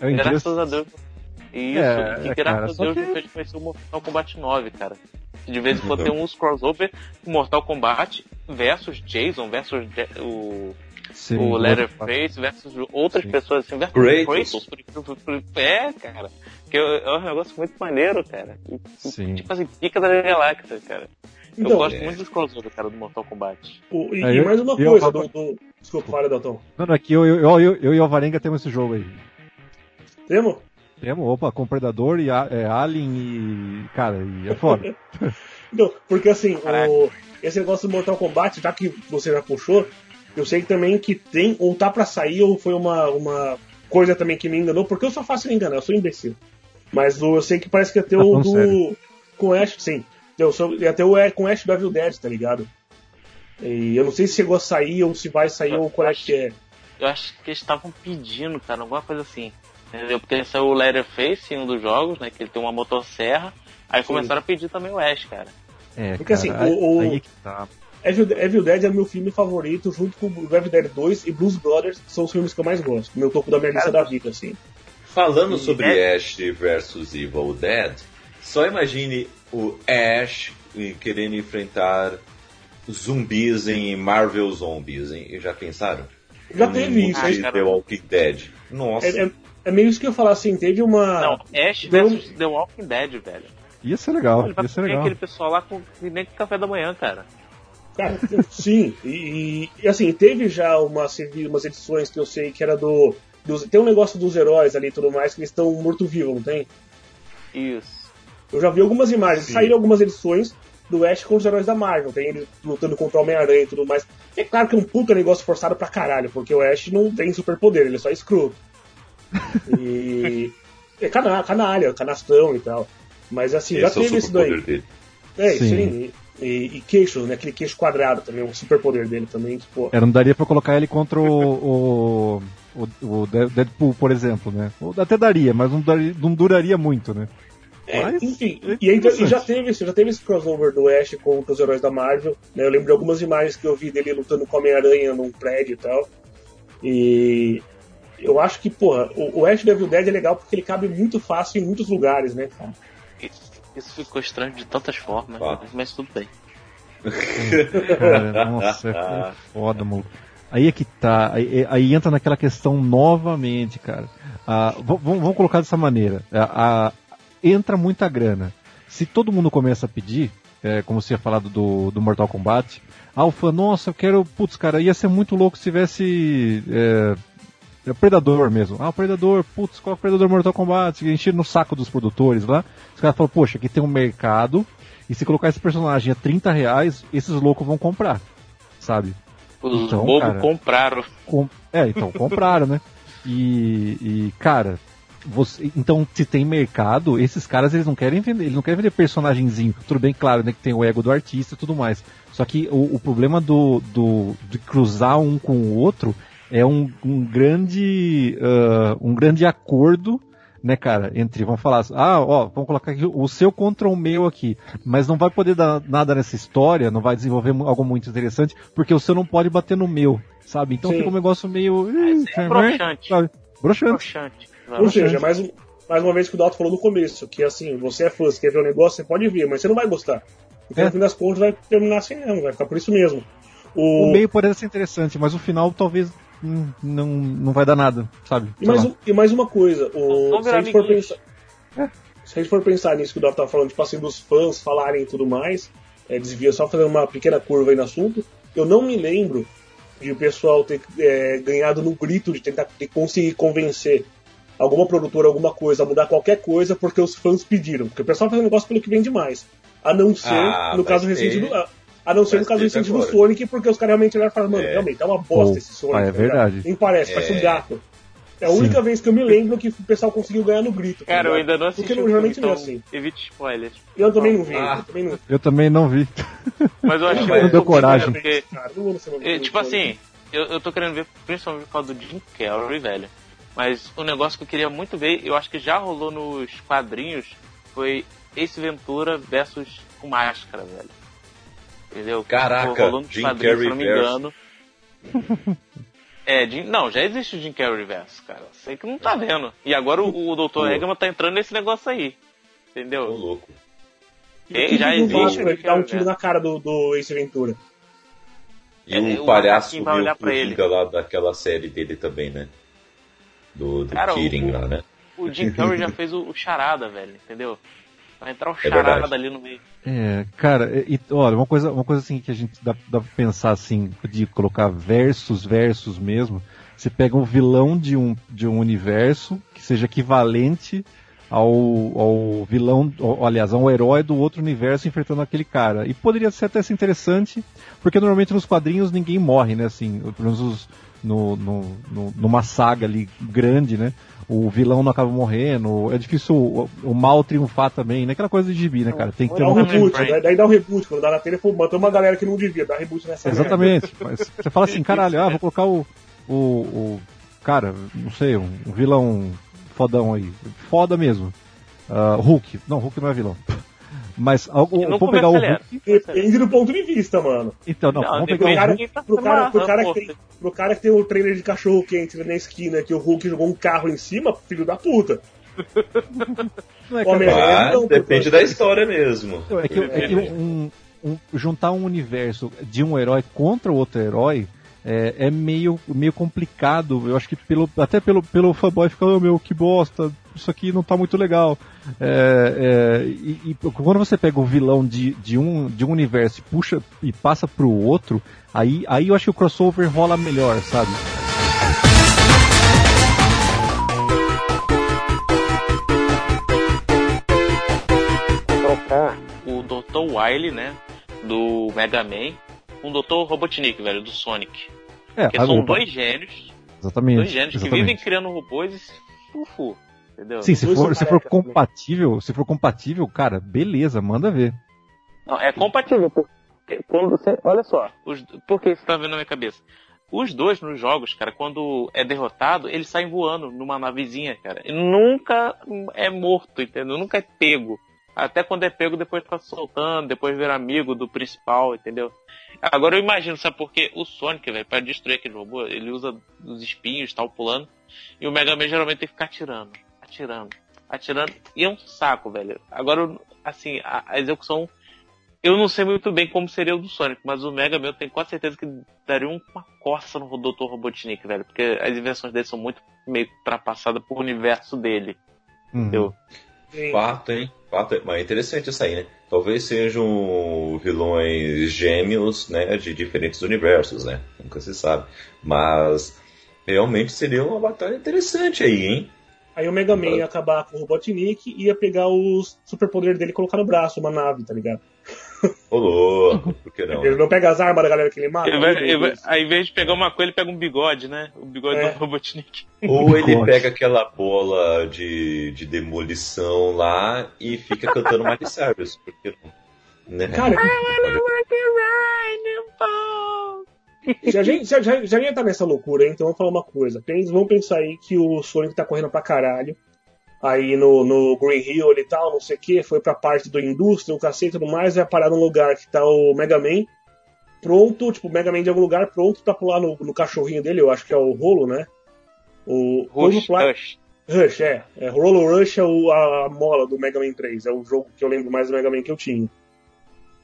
Speaker 6: é
Speaker 5: graças a Deus. Isso,
Speaker 6: É,
Speaker 5: que
Speaker 6: é,
Speaker 5: graças
Speaker 6: cara,
Speaker 5: a Deus
Speaker 6: que-
Speaker 5: me fez conhecer o Mortal Kombat 9, cara. De vez em quando tem uns crossover Mortal Kombat versus Jason, versus Je- o
Speaker 6: Sim,
Speaker 5: o Leatherface versus outras
Speaker 6: Sim.
Speaker 5: pessoas assim, versus
Speaker 3: Kratos.
Speaker 5: que pareça. É, cara. Que é um negócio muito maneiro, cara.
Speaker 6: Sim.
Speaker 5: Tipo assim, pica da galáxia, cara. Eu
Speaker 4: Então,
Speaker 5: gosto
Speaker 3: é.
Speaker 5: muito dos crossover, cara, do Mortal Kombat.
Speaker 4: o- e,
Speaker 6: Aí
Speaker 4: e
Speaker 6: eu-
Speaker 4: mais uma
Speaker 6: eu-
Speaker 4: coisa do, do... Desculpa, fala, Dalton.
Speaker 6: Não, não, aqui eu, eu, eu, eu, eu e o Alvarenga temos esse jogo aí.
Speaker 4: Temos?
Speaker 6: Temos, opa, com Predador e a- é, Alien e. Cara, e é foda.
Speaker 4: Não, porque assim, o, esse negócio do Mortal Kombat, já que você já puxou, eu sei também que tem, ou tá pra sair, ou foi uma, uma coisa também que me enganou, porque eu sou fácil de enganar, eu sou imbecil. Mas o, eu sei que parece que ia ter
Speaker 6: Tá
Speaker 4: o do.
Speaker 6: sério?
Speaker 4: Com Ash, sim. Eu sou, ter o é, com Ash do Evil Dead, tá ligado? E eu não sei se chegou a sair, ou se vai sair, ou qual é que é.
Speaker 5: Eu acho que eles estavam pedindo, cara, alguma coisa assim. Entendeu? Porque saiu o Leatherface em um dos jogos, né? Que ele tem uma motosserra. Aí
Speaker 4: Sim.
Speaker 5: começaram a pedir também o Ash, cara.
Speaker 6: É,
Speaker 4: Porque,
Speaker 6: cara,
Speaker 4: assim,
Speaker 6: aí,
Speaker 4: o- o-
Speaker 6: aí é que tá.
Speaker 4: Evil, Evil Dead é meu filme favorito, junto com o Evil Dead 2 e Blues Brothers, que são os filmes que eu mais gosto. Meu topo da minha lista da vida, assim.
Speaker 3: Falando
Speaker 5: E
Speaker 3: sobre
Speaker 5: é-
Speaker 3: Ash versus Evil Dead, só imagine o Ash querendo enfrentar zumbis em Marvel Zombies, hein? Já pensaram?
Speaker 4: Já
Speaker 3: Um
Speaker 4: teve isso,
Speaker 3: de
Speaker 5: hein?
Speaker 3: The Walking Dead. Nossa.
Speaker 4: É, é- é meio isso que eu ia falar, assim, teve uma...
Speaker 5: Não, Ash versus The Walking Dead, velho.
Speaker 6: Ia ser legal,
Speaker 5: Ele vai
Speaker 6: ia ser legal.
Speaker 5: aquele pessoal lá com nem com café da manhã, cara.
Speaker 4: Cara, sim, e, e, assim, teve já umas, umas edições que eu sei que era do. dos- tem um negócio dos heróis ali e tudo mais, que eles estão morto-vivo, não tem?
Speaker 5: Isso.
Speaker 4: Eu já vi algumas imagens,
Speaker 3: Sim.
Speaker 4: saíram algumas edições do Ash com os heróis da Marvel, tem ele lutando contra o Homem-Aranha e tudo mais. É claro que é um puta negócio forçado pra caralho, porque o Ash não tem superpoder, ele é só escroto. E. é cana canalha, canastrão e tal. Mas assim, já
Speaker 3: Esse é o
Speaker 4: teve isso daí.
Speaker 3: dele.
Speaker 4: É,
Speaker 6: Sim.
Speaker 4: sim. E, e, e queixo, né? Aquele queixo quadrado também, um superpoder dele também, que, pô.
Speaker 6: É, não daria pra colocar ele contra o, o, o, o Deadpool, por exemplo, né? Ou Até daria, mas não, daria- não duraria muito, né?
Speaker 4: É,
Speaker 6: Mas,
Speaker 4: enfim,
Speaker 6: é
Speaker 4: e, aí,
Speaker 6: interessante.
Speaker 4: e já teve esse, já teve esse crossover do Ash com os heróis da Marvel. Né? Eu lembro de algumas imagens que eu vi dele lutando com Homem-Aranha num prédio e tal. E eu acho que, porra, o, o Ash do Evil Dead é legal porque ele cabe muito fácil em muitos lugares, né, cara?
Speaker 5: Isso, isso ficou estranho de tantas formas,
Speaker 3: Ah.
Speaker 5: mas tudo bem.
Speaker 6: Cara, nossa, é foda, maluco. Aí é que tá, aí, aí entra naquela questão novamente, cara. Ah, vamos, vamos colocar dessa maneira. Ah, ah, entra muita grana. Se todo mundo começa a pedir, é, como você tinha falado do, do Mortal Kombat, ah, o fã, nossa, eu quero, putz, cara, ia ser muito louco se tivesse é, é Predador mesmo. Ah, o Predador, putz, qual é o Predador Mortal Kombat? Encher no saco dos produtores lá. Os caras falam, poxa, aqui tem um mercado, e se colocar esse personagem a 30 reais, esses loucos vão comprar, sabe?
Speaker 5: Os
Speaker 6: Então,
Speaker 5: bobos
Speaker 6: cara.
Speaker 5: compraram.
Speaker 6: Com- É, então compraram, né? E, e, cara, você, então se tem mercado, esses caras eles não querem vender, eles não querem vender personagemzinho. Tudo bem, claro, né, que tem o ego do artista e tudo mais. Só que o, o problema do, do de cruzar um com o outro é um, um grande ah, um grande acordo né, cara? Entre, vamos falar, ah, ó, vamos colocar aqui o seu contra o meu aqui, mas não vai poder dar nada nessa história, não vai desenvolver algo muito interessante, porque o seu não pode bater no meu, sabe? Então
Speaker 4: Sim.
Speaker 6: fica um negócio meio.
Speaker 5: É, é broxante.
Speaker 6: sabe? Broxante.
Speaker 4: Ou seja, mais, um- mais uma vez que o Dalton falou no começo, que assim, você é fã, você quer ver o negócio, você pode ver, mas você não vai gostar. Então,
Speaker 6: É.
Speaker 4: no fim das contas, vai terminar assim mesmo, vai ficar por isso mesmo.
Speaker 6: O
Speaker 4: O,
Speaker 6: meio pode ser interessante, mas o final talvez hum, não, não vai dar nada, sabe?
Speaker 4: E mais, um- e mais uma coisa, o, se, a gente for pensar, se a gente for pensar nisso que o Dalton tá falando, tipo assim, dos fãs falarem e tudo mais, é, desvia só fazendo uma pequena curva aí no assunto, eu não me lembro de o pessoal ter é, ganhado no grito de tentar de conseguir convencer alguma produtora, alguma coisa, mudar qualquer coisa porque os fãs pediram. Porque o pessoal faz um negócio pelo que vende mais. A não ser,
Speaker 3: Ah,
Speaker 4: no caso recente
Speaker 3: ter.
Speaker 4: do. A, a não ser
Speaker 3: Vai
Speaker 4: no caso recente do
Speaker 3: agora.
Speaker 4: Sonic, porque os caras realmente olharam e falaram, mano,
Speaker 3: É.
Speaker 4: realmente, é uma bosta
Speaker 6: Pô,
Speaker 4: esse Sonic.
Speaker 6: ah, é
Speaker 4: tá
Speaker 6: verdade.
Speaker 4: Nem parece, parece um
Speaker 3: É.
Speaker 4: gato. É a
Speaker 6: Sim.
Speaker 4: única vez que eu me lembro que o pessoal conseguiu ganhar no grito. tá
Speaker 5: Cara, eu ainda não assisti
Speaker 4: Porque
Speaker 5: o
Speaker 4: geralmente
Speaker 5: filme,
Speaker 4: não é
Speaker 5: então
Speaker 4: assim.
Speaker 5: evite spoilers.
Speaker 4: Eu também não vi.
Speaker 3: Ah.
Speaker 4: Eu também não
Speaker 6: Eu também não vi.
Speaker 5: Mas eu achei
Speaker 3: Não
Speaker 5: muito
Speaker 6: deu coragem.
Speaker 5: Porque,
Speaker 4: Cara, não
Speaker 5: é, tipo assim, eu, eu tô querendo ver principalmente por causa do Jim Carrey, velho. Mas um negócio que eu queria muito ver, eu acho que já rolou nos quadrinhos, foi Ace Ventura versus o Máscara, velho. Entendeu?
Speaker 3: Caraca,
Speaker 5: rolou nos
Speaker 3: Jim
Speaker 5: quadrinhos,
Speaker 3: Carrey
Speaker 5: se não me engano. É, Jim- não, já existe o Jim Carrey verso, cara. Sei que não tá vendo. E agora o, o Dr. Eggman tá entrando nesse negócio aí.
Speaker 3: Ô,
Speaker 5: Entendeu?
Speaker 3: louco.
Speaker 5: E já existe.
Speaker 4: ele dar um tiro na cara do, do Ace Ventura.
Speaker 3: E
Speaker 5: É,
Speaker 3: o
Speaker 5: o
Speaker 3: palhaço. Coringa lá daquela série dele também, né? Do, do
Speaker 5: Cara, o-
Speaker 3: lá, né?
Speaker 5: O Jim Carrey já fez o, o charada, velho, entendeu? Vai entrar o
Speaker 3: É verdade.
Speaker 5: charada ali no meio.
Speaker 6: É, cara, e, e, olha, uma coisa, uma coisa assim que a gente dá, dá pra pensar assim, de colocar versus, versus mesmo. Você pega um vilão de um, de um universo que seja equivalente ao, ao vilão, ao, aliás, ao herói do outro universo enfrentando aquele cara. E poderia ser até ser interessante, porque normalmente nos quadrinhos ninguém morre, né? Assim, pelo menos os- no, no, no- numa saga ali grande, né? O vilão não acaba morrendo, é difícil o, o mal triunfar também, né? Aquela coisa de gibi, né, cara? Tem que ter
Speaker 4: Dá um
Speaker 6: uma
Speaker 4: reboot,
Speaker 5: Frank.
Speaker 4: daí- dá um reboot. Quando dá na telha, pô, matou uma galera que não devia, dá reboot nessa.
Speaker 6: Exatamente. Mas você fala assim, caralho, ah, vou colocar o, o, o cara, não sei, um, um vilão fodão aí. Foda mesmo. Ah, Hulk. Não, Hulk não é vilão. Mas algo, vamos pegar o. Hulk.
Speaker 4: Depende do ponto de vista, mano.
Speaker 6: Então, não,
Speaker 5: Não,
Speaker 6: vamos pegar o Hulk.
Speaker 5: tá
Speaker 4: Pro cara, pro, cara que tem, pro cara que tem o trailer de cachorro quente na esquina que o Hulk jogou um carro em cima, filho da puta.
Speaker 6: Não é,
Speaker 3: Ah,
Speaker 4: não,
Speaker 3: depende da história mesmo.
Speaker 6: é que, é que um- um- juntar um universo de um herói contra o outro herói é, é meio, meio complicado. Eu acho que pelo, até pelo, pelo fanboy fica, oh, meu, que bosta, isso aqui não tá muito legal. É, é, e, e quando você pega o vilão de, de, um, de um universo e puxa e passa pro outro, aí, aí eu acho que o crossover rola melhor, sabe?
Speaker 5: trocar o Dr. Wily, né? Do Mega Man, com o Dr. Robotnik, velho, do Sonic.
Speaker 6: É,
Speaker 5: Porque são
Speaker 6: opa,
Speaker 5: dois gênios,
Speaker 6: exatamente.
Speaker 5: dois gênios que
Speaker 6: exatamente.
Speaker 5: vivem criando robôs e fufu. Entendeu?
Speaker 6: Sim, se for, se for
Speaker 4: também.
Speaker 6: compatível, se for compatível, cara, beleza, manda ver.
Speaker 5: Não, é compatível, porque quando você. Olha só, os, por que você tá vendo na minha cabeça? Os dois nos jogos, cara, quando é derrotado, eles saem voando numa navezinha, cara. E nunca é morto, entendeu? Nunca é pego. Até quando é pego, depois tá soltando, depois vira amigo do principal, entendeu? Agora eu imagino, sabe por quê? O Sonic, velho, pra destruir aquele robô, ele usa os espinhos, tal, pulando. E o Mega Man geralmente tem que ficar atirando, atirando, atirando. E é um saco, velho. Agora, assim, a, a execução eu não sei muito bem como seria o do Sonic, mas o Mega Man eu tenho quase certeza que daria uma coça no Dr. Robotnik, velho. Porque as invenções dele são muito meio ultrapassadas pro universo dele.
Speaker 6: Uhum.
Speaker 5: Entendeu?
Speaker 3: Fato, hein? Fato. Mas é interessante isso aí, né? Talvez sejam vilões gêmeos, né? De diferentes universos, né? Nunca se sabe. Mas realmente seria uma batalha interessante aí, hein?
Speaker 4: Aí o Mega Man ia acabar com o Robotnik e ia pegar os superpoderes dele e colocar no braço, uma nave, tá ligado?
Speaker 3: Ô louco, por que não?
Speaker 4: Ele não pega as armas da galera que ele mata.
Speaker 5: Ele vai- ele vai- ao invés de pegar uma coisa, ele pega um bigode, né? O bigode
Speaker 4: É.
Speaker 5: do Robotnik.
Speaker 3: Ou ele pega aquela bola de, de demolição lá e fica cantando Miley Cyrus, por que não? Né?
Speaker 4: Cara, se a gente já, já, já ia tá nessa loucura, hein? então vamos falar uma coisa. Vamos pensar aí que o Sonic tá correndo pra caralho. aí no, no Green Hill e tal, não sei o que, foi pra parte do indústria, o cacete e tudo mais, vai parar num lugar que tá o Mega Man pronto, tipo, o Mega Man de algum lugar pronto pra pular no, no cachorrinho dele, eu acho que é o Rolo, né? O
Speaker 5: Rush,
Speaker 4: Rolo
Speaker 5: Rush.
Speaker 4: Rush, é. é. Rolo Rush é o, a, a mola do Mega Man 3, é o jogo que eu lembro mais do Mega Man que eu tinha.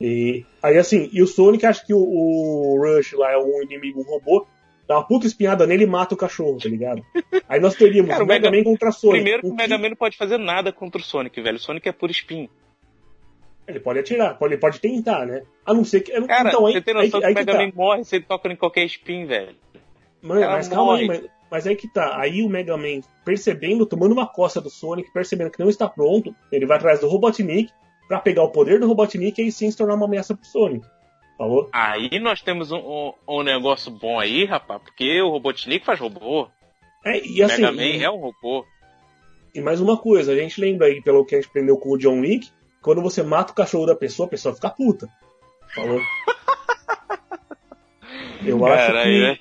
Speaker 4: E aí assim, e o Sonic acha que o, o Rush lá é um inimigo, um robô, dá uma puta espinhada nele e mata o cachorro, tá ligado? Aí nós teríamos
Speaker 5: Cara,
Speaker 4: o Mega
Speaker 5: Mega-
Speaker 4: Man contra Sonic.
Speaker 5: Primeiro que o Mega Man não pode fazer nada contra o Sonic, velho. O Sonic é por spin.
Speaker 4: Ele pode atirar, pode, ele pode tentar, né? A não ser que.
Speaker 5: Cara,
Speaker 4: então, aí,
Speaker 5: você tem
Speaker 4: aí,
Speaker 5: noção
Speaker 4: aí
Speaker 5: que o
Speaker 4: que
Speaker 5: Mega
Speaker 4: tá.
Speaker 5: Man morre se ele toca em qualquer spin, velho.
Speaker 4: Mano,
Speaker 5: Ela
Speaker 4: mas calma aí,
Speaker 5: morre.
Speaker 4: mas, mas aí que tá. Aí o Mega Man, percebendo, tomando uma costa do Sonic, percebendo que não está pronto, ele vai atrás do Robotnik pra pegar o poder do Robotnik e aí sim se tornar uma ameaça pro Sonic. Falou?
Speaker 5: Aí nós temos um, um, um negócio bom aí, rapaz, porque o Robotnik faz robô.
Speaker 4: É, e assim,
Speaker 5: Mega Man
Speaker 4: e,
Speaker 5: é um robô.
Speaker 4: e mais uma coisa, a gente lembra aí, pelo que a gente aprendeu com o John Wick, quando você mata o cachorro da pessoa, a pessoa fica puta. Falou? Eu acho que.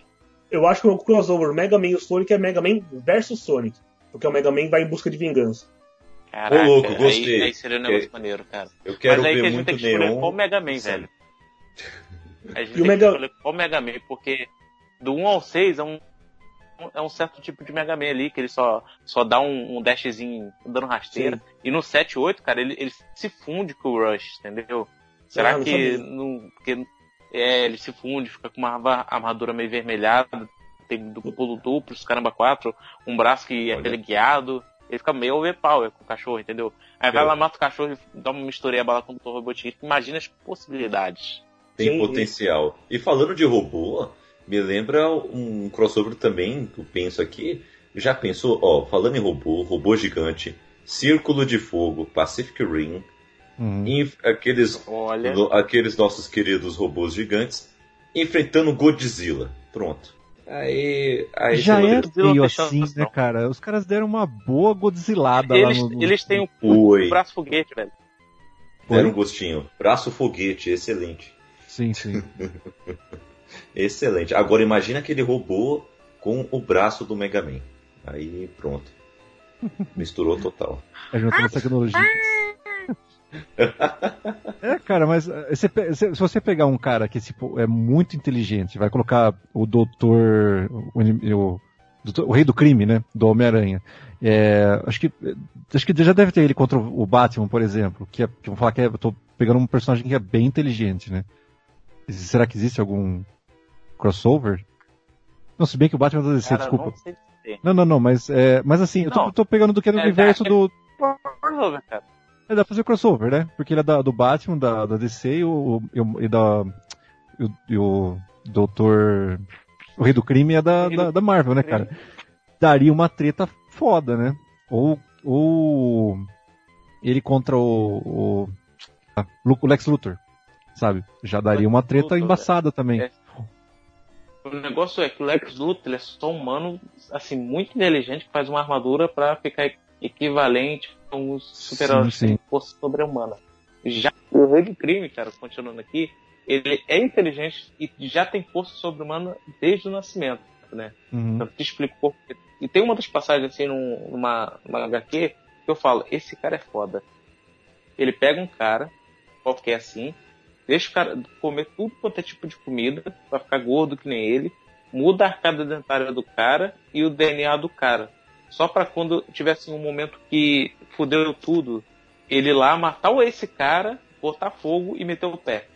Speaker 4: Eu acho que o crossover Mega Man e o Sonic é Mega Man versus Sonic. Porque o Mega Man vai em busca de vingança.
Speaker 5: Caraca,
Speaker 3: Ô, louco, gostei.
Speaker 5: Aí, aí seria um negócio
Speaker 3: Que-
Speaker 5: maneiro, cara.
Speaker 3: Eu quero
Speaker 5: Mas aí
Speaker 3: ver
Speaker 5: que a gente
Speaker 3: muito
Speaker 5: tem que escolher qual Mega Man,
Speaker 3: Sim.
Speaker 5: velho. A gente
Speaker 4: E o
Speaker 5: tem que
Speaker 4: Mega-
Speaker 5: escolher qual Mega Man, porque do 1 ao 6 é um, é um certo tipo de Mega Man ali, que ele só, só dá um, um dashzinho dando rasteira. E no 7 e 8, cara, ele, ele se funde com o Rush, entendeu? Será
Speaker 4: Ah,
Speaker 5: que não. Porque, é, ele se funde, fica com uma arma- armadura meio vermelhada, tem duplo pulo duplo, os caramba 4, um braço que é
Speaker 3: Olha.
Speaker 5: teleguiado. Ele fica meio overpower com o cachorro, entendeu? Aí vai lá, mata o cachorro e dá uma mistureia com o Robotnik. Imagina as possibilidades.
Speaker 3: Tem
Speaker 4: Sim.
Speaker 3: potencial. E falando de robô, me lembra um crossover também, que eu penso aqui. Já pensou, ó, falando em robô, robô gigante, Círculo de Fogo, Pacific Rim,
Speaker 6: Uhum.
Speaker 3: inf- aqueles,
Speaker 5: Olha.
Speaker 3: no- aqueles nossos queridos robôs gigantes, enfrentando Godzilla. Pronto. Aí. aí
Speaker 6: Já é meio
Speaker 5: tem
Speaker 6: assim, né, cara? Os caras deram uma boa Godzillada
Speaker 5: Eles,
Speaker 6: lá no... no-
Speaker 5: eles têm o
Speaker 3: Oi.
Speaker 5: braço foguete, velho.
Speaker 3: Deram um gostinho. Braço foguete, excelente.
Speaker 6: Sim, sim.
Speaker 3: Excelente. Agora imagina aquele robô com o braço do Mega Man. Aí pronto. Misturou total.
Speaker 6: É juntando as tecnologias. É, cara, mas eh, se se você pegar um cara que tipo, é muito inteligente, vai colocar o doutor. O, o, o rei do crime, né? Do Homem-Aranha. É, acho que. Acho que já deve ter ele contra o Batman, por exemplo. Que, é, que vão falar que é, eu tô pegando um personagem que é bem inteligente, né? Será que existe algum crossover? Não, se bem que o Batman é da DC,
Speaker 5: Cara,
Speaker 6: desculpa.
Speaker 5: não.
Speaker 6: Não, não, não, mas, é, mas assim, eu tô,
Speaker 5: Não.
Speaker 6: tô pegando do que é do
Speaker 5: É,
Speaker 6: universo
Speaker 5: é-
Speaker 6: do,
Speaker 5: Crossover, cara.
Speaker 6: É, dá pra fazer crossover, né? Porque ele é da, do Batman, da, da DC e, o, e, o- e da. E o, e o Doutor. O Rei do Crime é da, da, da Marvel, né, cara? Daria uma treta foda, né? Ou. Ou. Ele contra o. O, ah, o Lex Luthor, sabe? Já daria uma treta
Speaker 5: Luthor,
Speaker 6: embaçada também.
Speaker 5: É. O negócio é que o Lex Luthor é só um humano, assim, muito inteligente, que faz uma armadura pra ficar equivalente com os super-heróis que têm força sobre-humana. Já o Rei do Crime, cara, continuando aqui, ele é inteligente e já tem força sobre-humana desde o nascimento, né?
Speaker 6: Uhum.
Speaker 5: Eu te explico. E tem uma das passagens assim num- numa, numa HQ que eu falo, esse cara é foda. Ele pega um cara, qualquer assim, deixa o cara comer tudo quanto é tipo de comida, pra ficar gordo que nem ele, muda a arcada dentária do cara e o DNA do cara. Só pra quando tivesse um momento que fudeu tudo, ele lá matar o esse cara, botar fogo e meter o pé.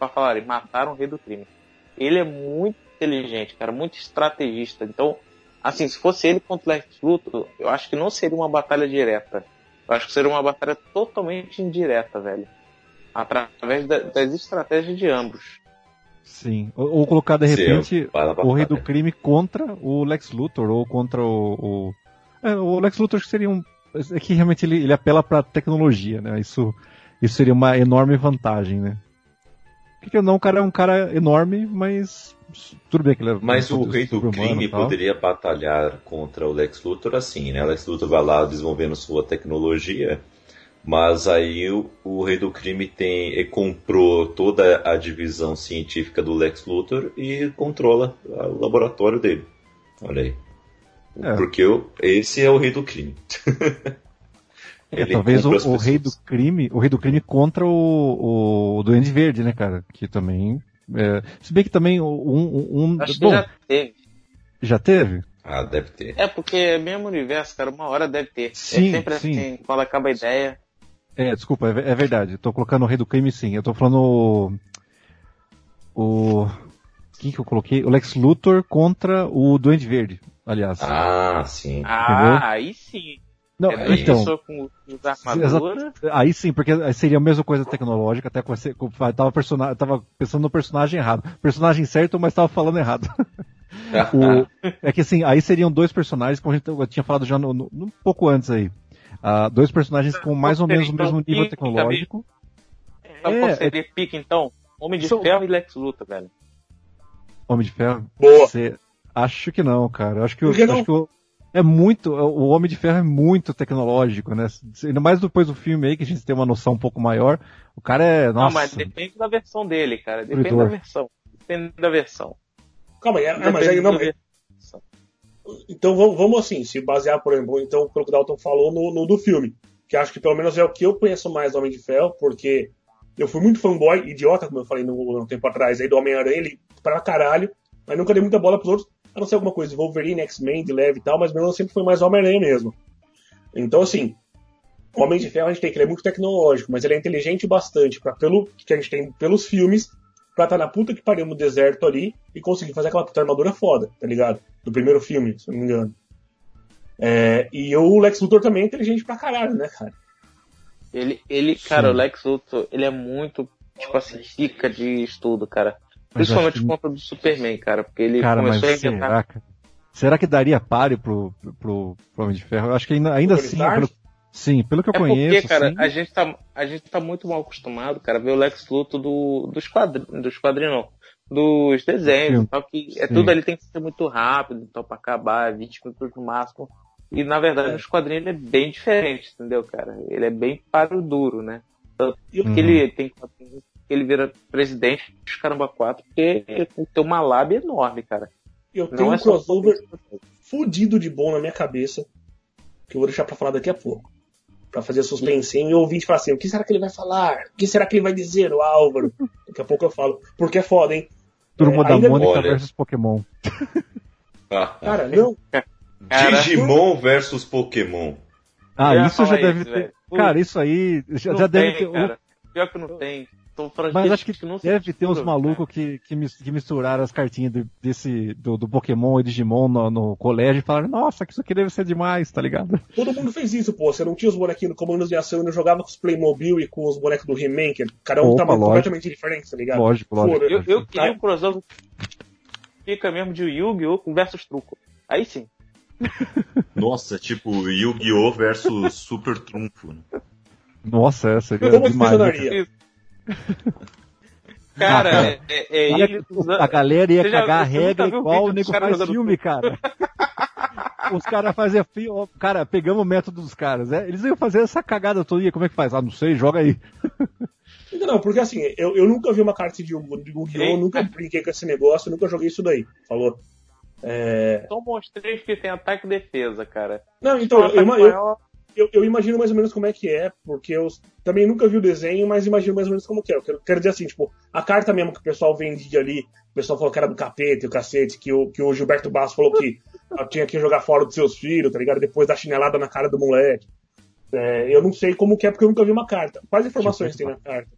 Speaker 5: Pra falarem, mataram o rei do crime. Ele é muito inteligente, cara, muito estrategista. Então, assim, se fosse ele contra o Lex Luthor, eu acho que não seria uma batalha direta. Eu acho que seria uma batalha totalmente indireta, velho. Através da- das estratégias de ambos.
Speaker 6: Sim. Ou, ou colocar de repente o Rei do. Crime contra o Lex Luthor, ou contra o. o... É, o Lex Luthor acho que seria um. É que realmente ele, ele apela pra tecnologia, né? Isso, isso seria uma enorme vantagem, né? Porque não, o cara é um cara enorme, mas. Tudo bem que ele é.
Speaker 3: Mas
Speaker 6: um
Speaker 3: o rei do crime poderia batalhar contra o Lex Luthor assim, né? O Lex Luthor vai lá desenvolvendo sua tecnologia, mas aí o, o rei do crime tem e comprou toda a divisão científica do Lex Luthor e controla o laboratório dele. Olha aí.
Speaker 6: É.
Speaker 3: Porque o- esse é o rei do crime.
Speaker 6: É, talvez o, o rei do crime, o rei do crime contra o, o Duende Verde, né, cara? Que também. é, se bem que também um. um,
Speaker 5: Acho que
Speaker 6: bom,
Speaker 5: já teve.
Speaker 6: já teve?
Speaker 3: Ah, deve ter.
Speaker 5: É porque é mesmo universo, cara, uma hora deve ter.
Speaker 6: Sim,
Speaker 5: é sempre
Speaker 6: sim.
Speaker 5: assim, quando acaba a ideia.
Speaker 6: É, desculpa, é, é verdade. Eu tô colocando o rei do crime sim. Eu tô falando o. O. Quem que eu coloquei? O Lex Luthor contra o Duende Verde, aliás.
Speaker 3: Ah, sim.
Speaker 5: Ah, aí sim.
Speaker 6: Não,
Speaker 5: é
Speaker 6: então.
Speaker 5: com armadura.
Speaker 6: Aí sim, porque aí seria a mesma coisa tecnológica, até com esse- com- tava, persona- tava pensando no personagem errado. Personagem certo, mas tava falando errado. O- é que assim, aí seriam dois personagens, como a gente eu tinha falado já no, no- um pouco antes aí. Ah, dois personagens com mais ou menos o mesmo nível tecnológico.
Speaker 5: Sabe
Speaker 6: É, é-
Speaker 5: seria pique então? Homem de Ferro e Lex Luthor, velho.
Speaker 6: Homem de Ferro.
Speaker 4: Boa.
Speaker 6: Você- Acho que não, cara. Eu Acho que, eu-
Speaker 4: não?
Speaker 6: acho que o- é muito. O Homem de Ferro é muito tecnológico, né? Ainda mais depois do filme aí, que a gente tem uma noção um pouco maior. O cara é.
Speaker 5: Não,
Speaker 6: Nossa.
Speaker 5: mas depende da versão dele, cara. Depende da versão. Depende da versão.
Speaker 4: Calma aí, é, mas aí não.
Speaker 5: da versão.
Speaker 4: Então vamos, vamos assim, se basear, por exemplo, então, pelo que o Dalton falou no, no do filme. Que acho que pelo menos é o que eu conheço mais do Homem de Ferro, porque eu fui muito fanboy, idiota, como eu falei no, no tempo atrás, aí do Homem-Aranha, ele pra caralho, mas nunca dei muita bola pros outros, a não ser alguma coisa, Wolverine, X-Men, de leve e tal, mas meu sempre foi mais Homem-Aranha mesmo. Então, assim, o Homem de Ferro a gente tem que ele é muito tecnológico, mas ele é inteligente bastante, pra, pelo que a gente tem pelos filmes, pra estar na puta que pariu no deserto ali e conseguir fazer aquela puta armadura foda, tá ligado? Do primeiro filme, se eu não me engano. É, e o Lex Luthor também é inteligente pra caralho, né, cara?
Speaker 5: Ele, ele cara,
Speaker 6: Sim.
Speaker 5: o Lex Luthor, ele é muito, tipo assim, rica de estudo, cara. Principalmente
Speaker 6: que-
Speaker 5: por conta do Superman, cara. Porque ele
Speaker 6: Cara,
Speaker 5: começou a inventar.
Speaker 6: será, cara? Será que daria páreo pro, pro, pro Homem de Ferro? Eu acho que ainda, ainda assim, pelo, sim, pelo que eu
Speaker 5: É
Speaker 6: conheço,
Speaker 5: porque, cara, a gente, tá, a gente tá muito mal acostumado, cara, a ver o Lex Luthor do, dos quadrinhos, dos quadrinhos não, dos desenhos, tal, que é
Speaker 6: Sim.
Speaker 5: tudo ali tem que ser muito rápido, então pra acabar, 20 minutos no máximo. E na verdade,
Speaker 4: É.
Speaker 5: nos quadrinhos ele é bem diferente, entendeu, cara? Ele é bem para o duro, né? Tanto
Speaker 4: E eu-
Speaker 6: Uhum.
Speaker 5: que ele tem quadrinhos que ele vira presidente dos Caramba 4, porque ele tem uma lábia enorme, cara.
Speaker 4: Eu tenho
Speaker 5: Não
Speaker 4: um
Speaker 5: é só
Speaker 4: crossover fudido de bom na minha cabeça, que eu vou deixar pra falar daqui a pouco. Pra fazer suspensinho e o ouvinte falar assim, o que será que ele vai falar? O que será que ele vai dizer, o Álvaro? Daqui a pouco eu falo. Porque é foda, hein?
Speaker 6: Turma
Speaker 4: é,
Speaker 6: da Mônica
Speaker 3: Olha.
Speaker 6: versus Pokémon.
Speaker 3: Ah,
Speaker 4: Cara, não.
Speaker 5: Cara,
Speaker 3: Digimon versus Pokémon.
Speaker 6: Ah, isso já deve
Speaker 5: isso,
Speaker 6: ter.
Speaker 5: velho.
Speaker 6: Cara, isso aí já,
Speaker 5: não
Speaker 6: já deve
Speaker 5: tem,
Speaker 6: ter.
Speaker 5: cara. Pior que não tem. Tô falando
Speaker 6: Mas
Speaker 5: que
Speaker 6: acho que
Speaker 5: não se
Speaker 6: deve ter uns
Speaker 5: mistura,
Speaker 6: malucos que, que, mis- que misturaram as cartinhas do, desse, do, do Pokémon e Digimon no, no colégio e falaram, nossa, que isso aqui deve ser demais, tá ligado?
Speaker 4: Todo mundo fez isso, pô. Você não tinha os bonequinhos no Comandos de Ação e não jogava com os Playmobil e com os bonecos do He-Man, que cada um
Speaker 6: Opa,
Speaker 4: tava
Speaker 6: lógico.
Speaker 4: completamente diferente, tá ligado?
Speaker 6: Lógico, lógico.
Speaker 5: Eu, eu queria
Speaker 4: Tá.
Speaker 5: um crossover fica mesmo de Yu-Gi-Oh! versus Truco. Aí sim.
Speaker 2: Nossa, tipo Yu-Gi-Oh! versus Super Trunfo. né?
Speaker 6: Nossa, é, seria
Speaker 4: Como
Speaker 6: demais. né,
Speaker 5: Cara,
Speaker 6: cara.
Speaker 5: é, é, é ele
Speaker 6: que A galera ia
Speaker 5: Você já-
Speaker 6: cagar a regra igual o nego faz filme, cara. Os caras faziam filme, cara, pegamos o método dos caras, né? Eles iam fazer essa cagada toda, como é que faz? Ah, não sei, joga aí.
Speaker 4: Não, porque assim, eu, eu nunca vi uma carta de Yu- de Yu-Gi-Oh! Nunca brinquei com esse negócio, nunca joguei isso daí. Falou. É...
Speaker 5: são monstros que tem ataque e defesa, cara.
Speaker 4: Não, então, eu,
Speaker 5: maior,
Speaker 4: eu, eu imagino mais ou menos como é que é, porque eu também nunca vi o desenho, mas imagino mais ou menos como que é. Eu quero, quero dizer assim, tipo, a carta mesmo que o pessoal vendia ali, o pessoal falou que era do capeta e o cacete, que o, que o Gilberto Basso falou que tinha que jogar fora dos seus filhos, tá ligado? Depois da chinelada na cara do moleque. É, eu não sei como que é, porque eu nunca vi uma carta. Quais informações tem na carta?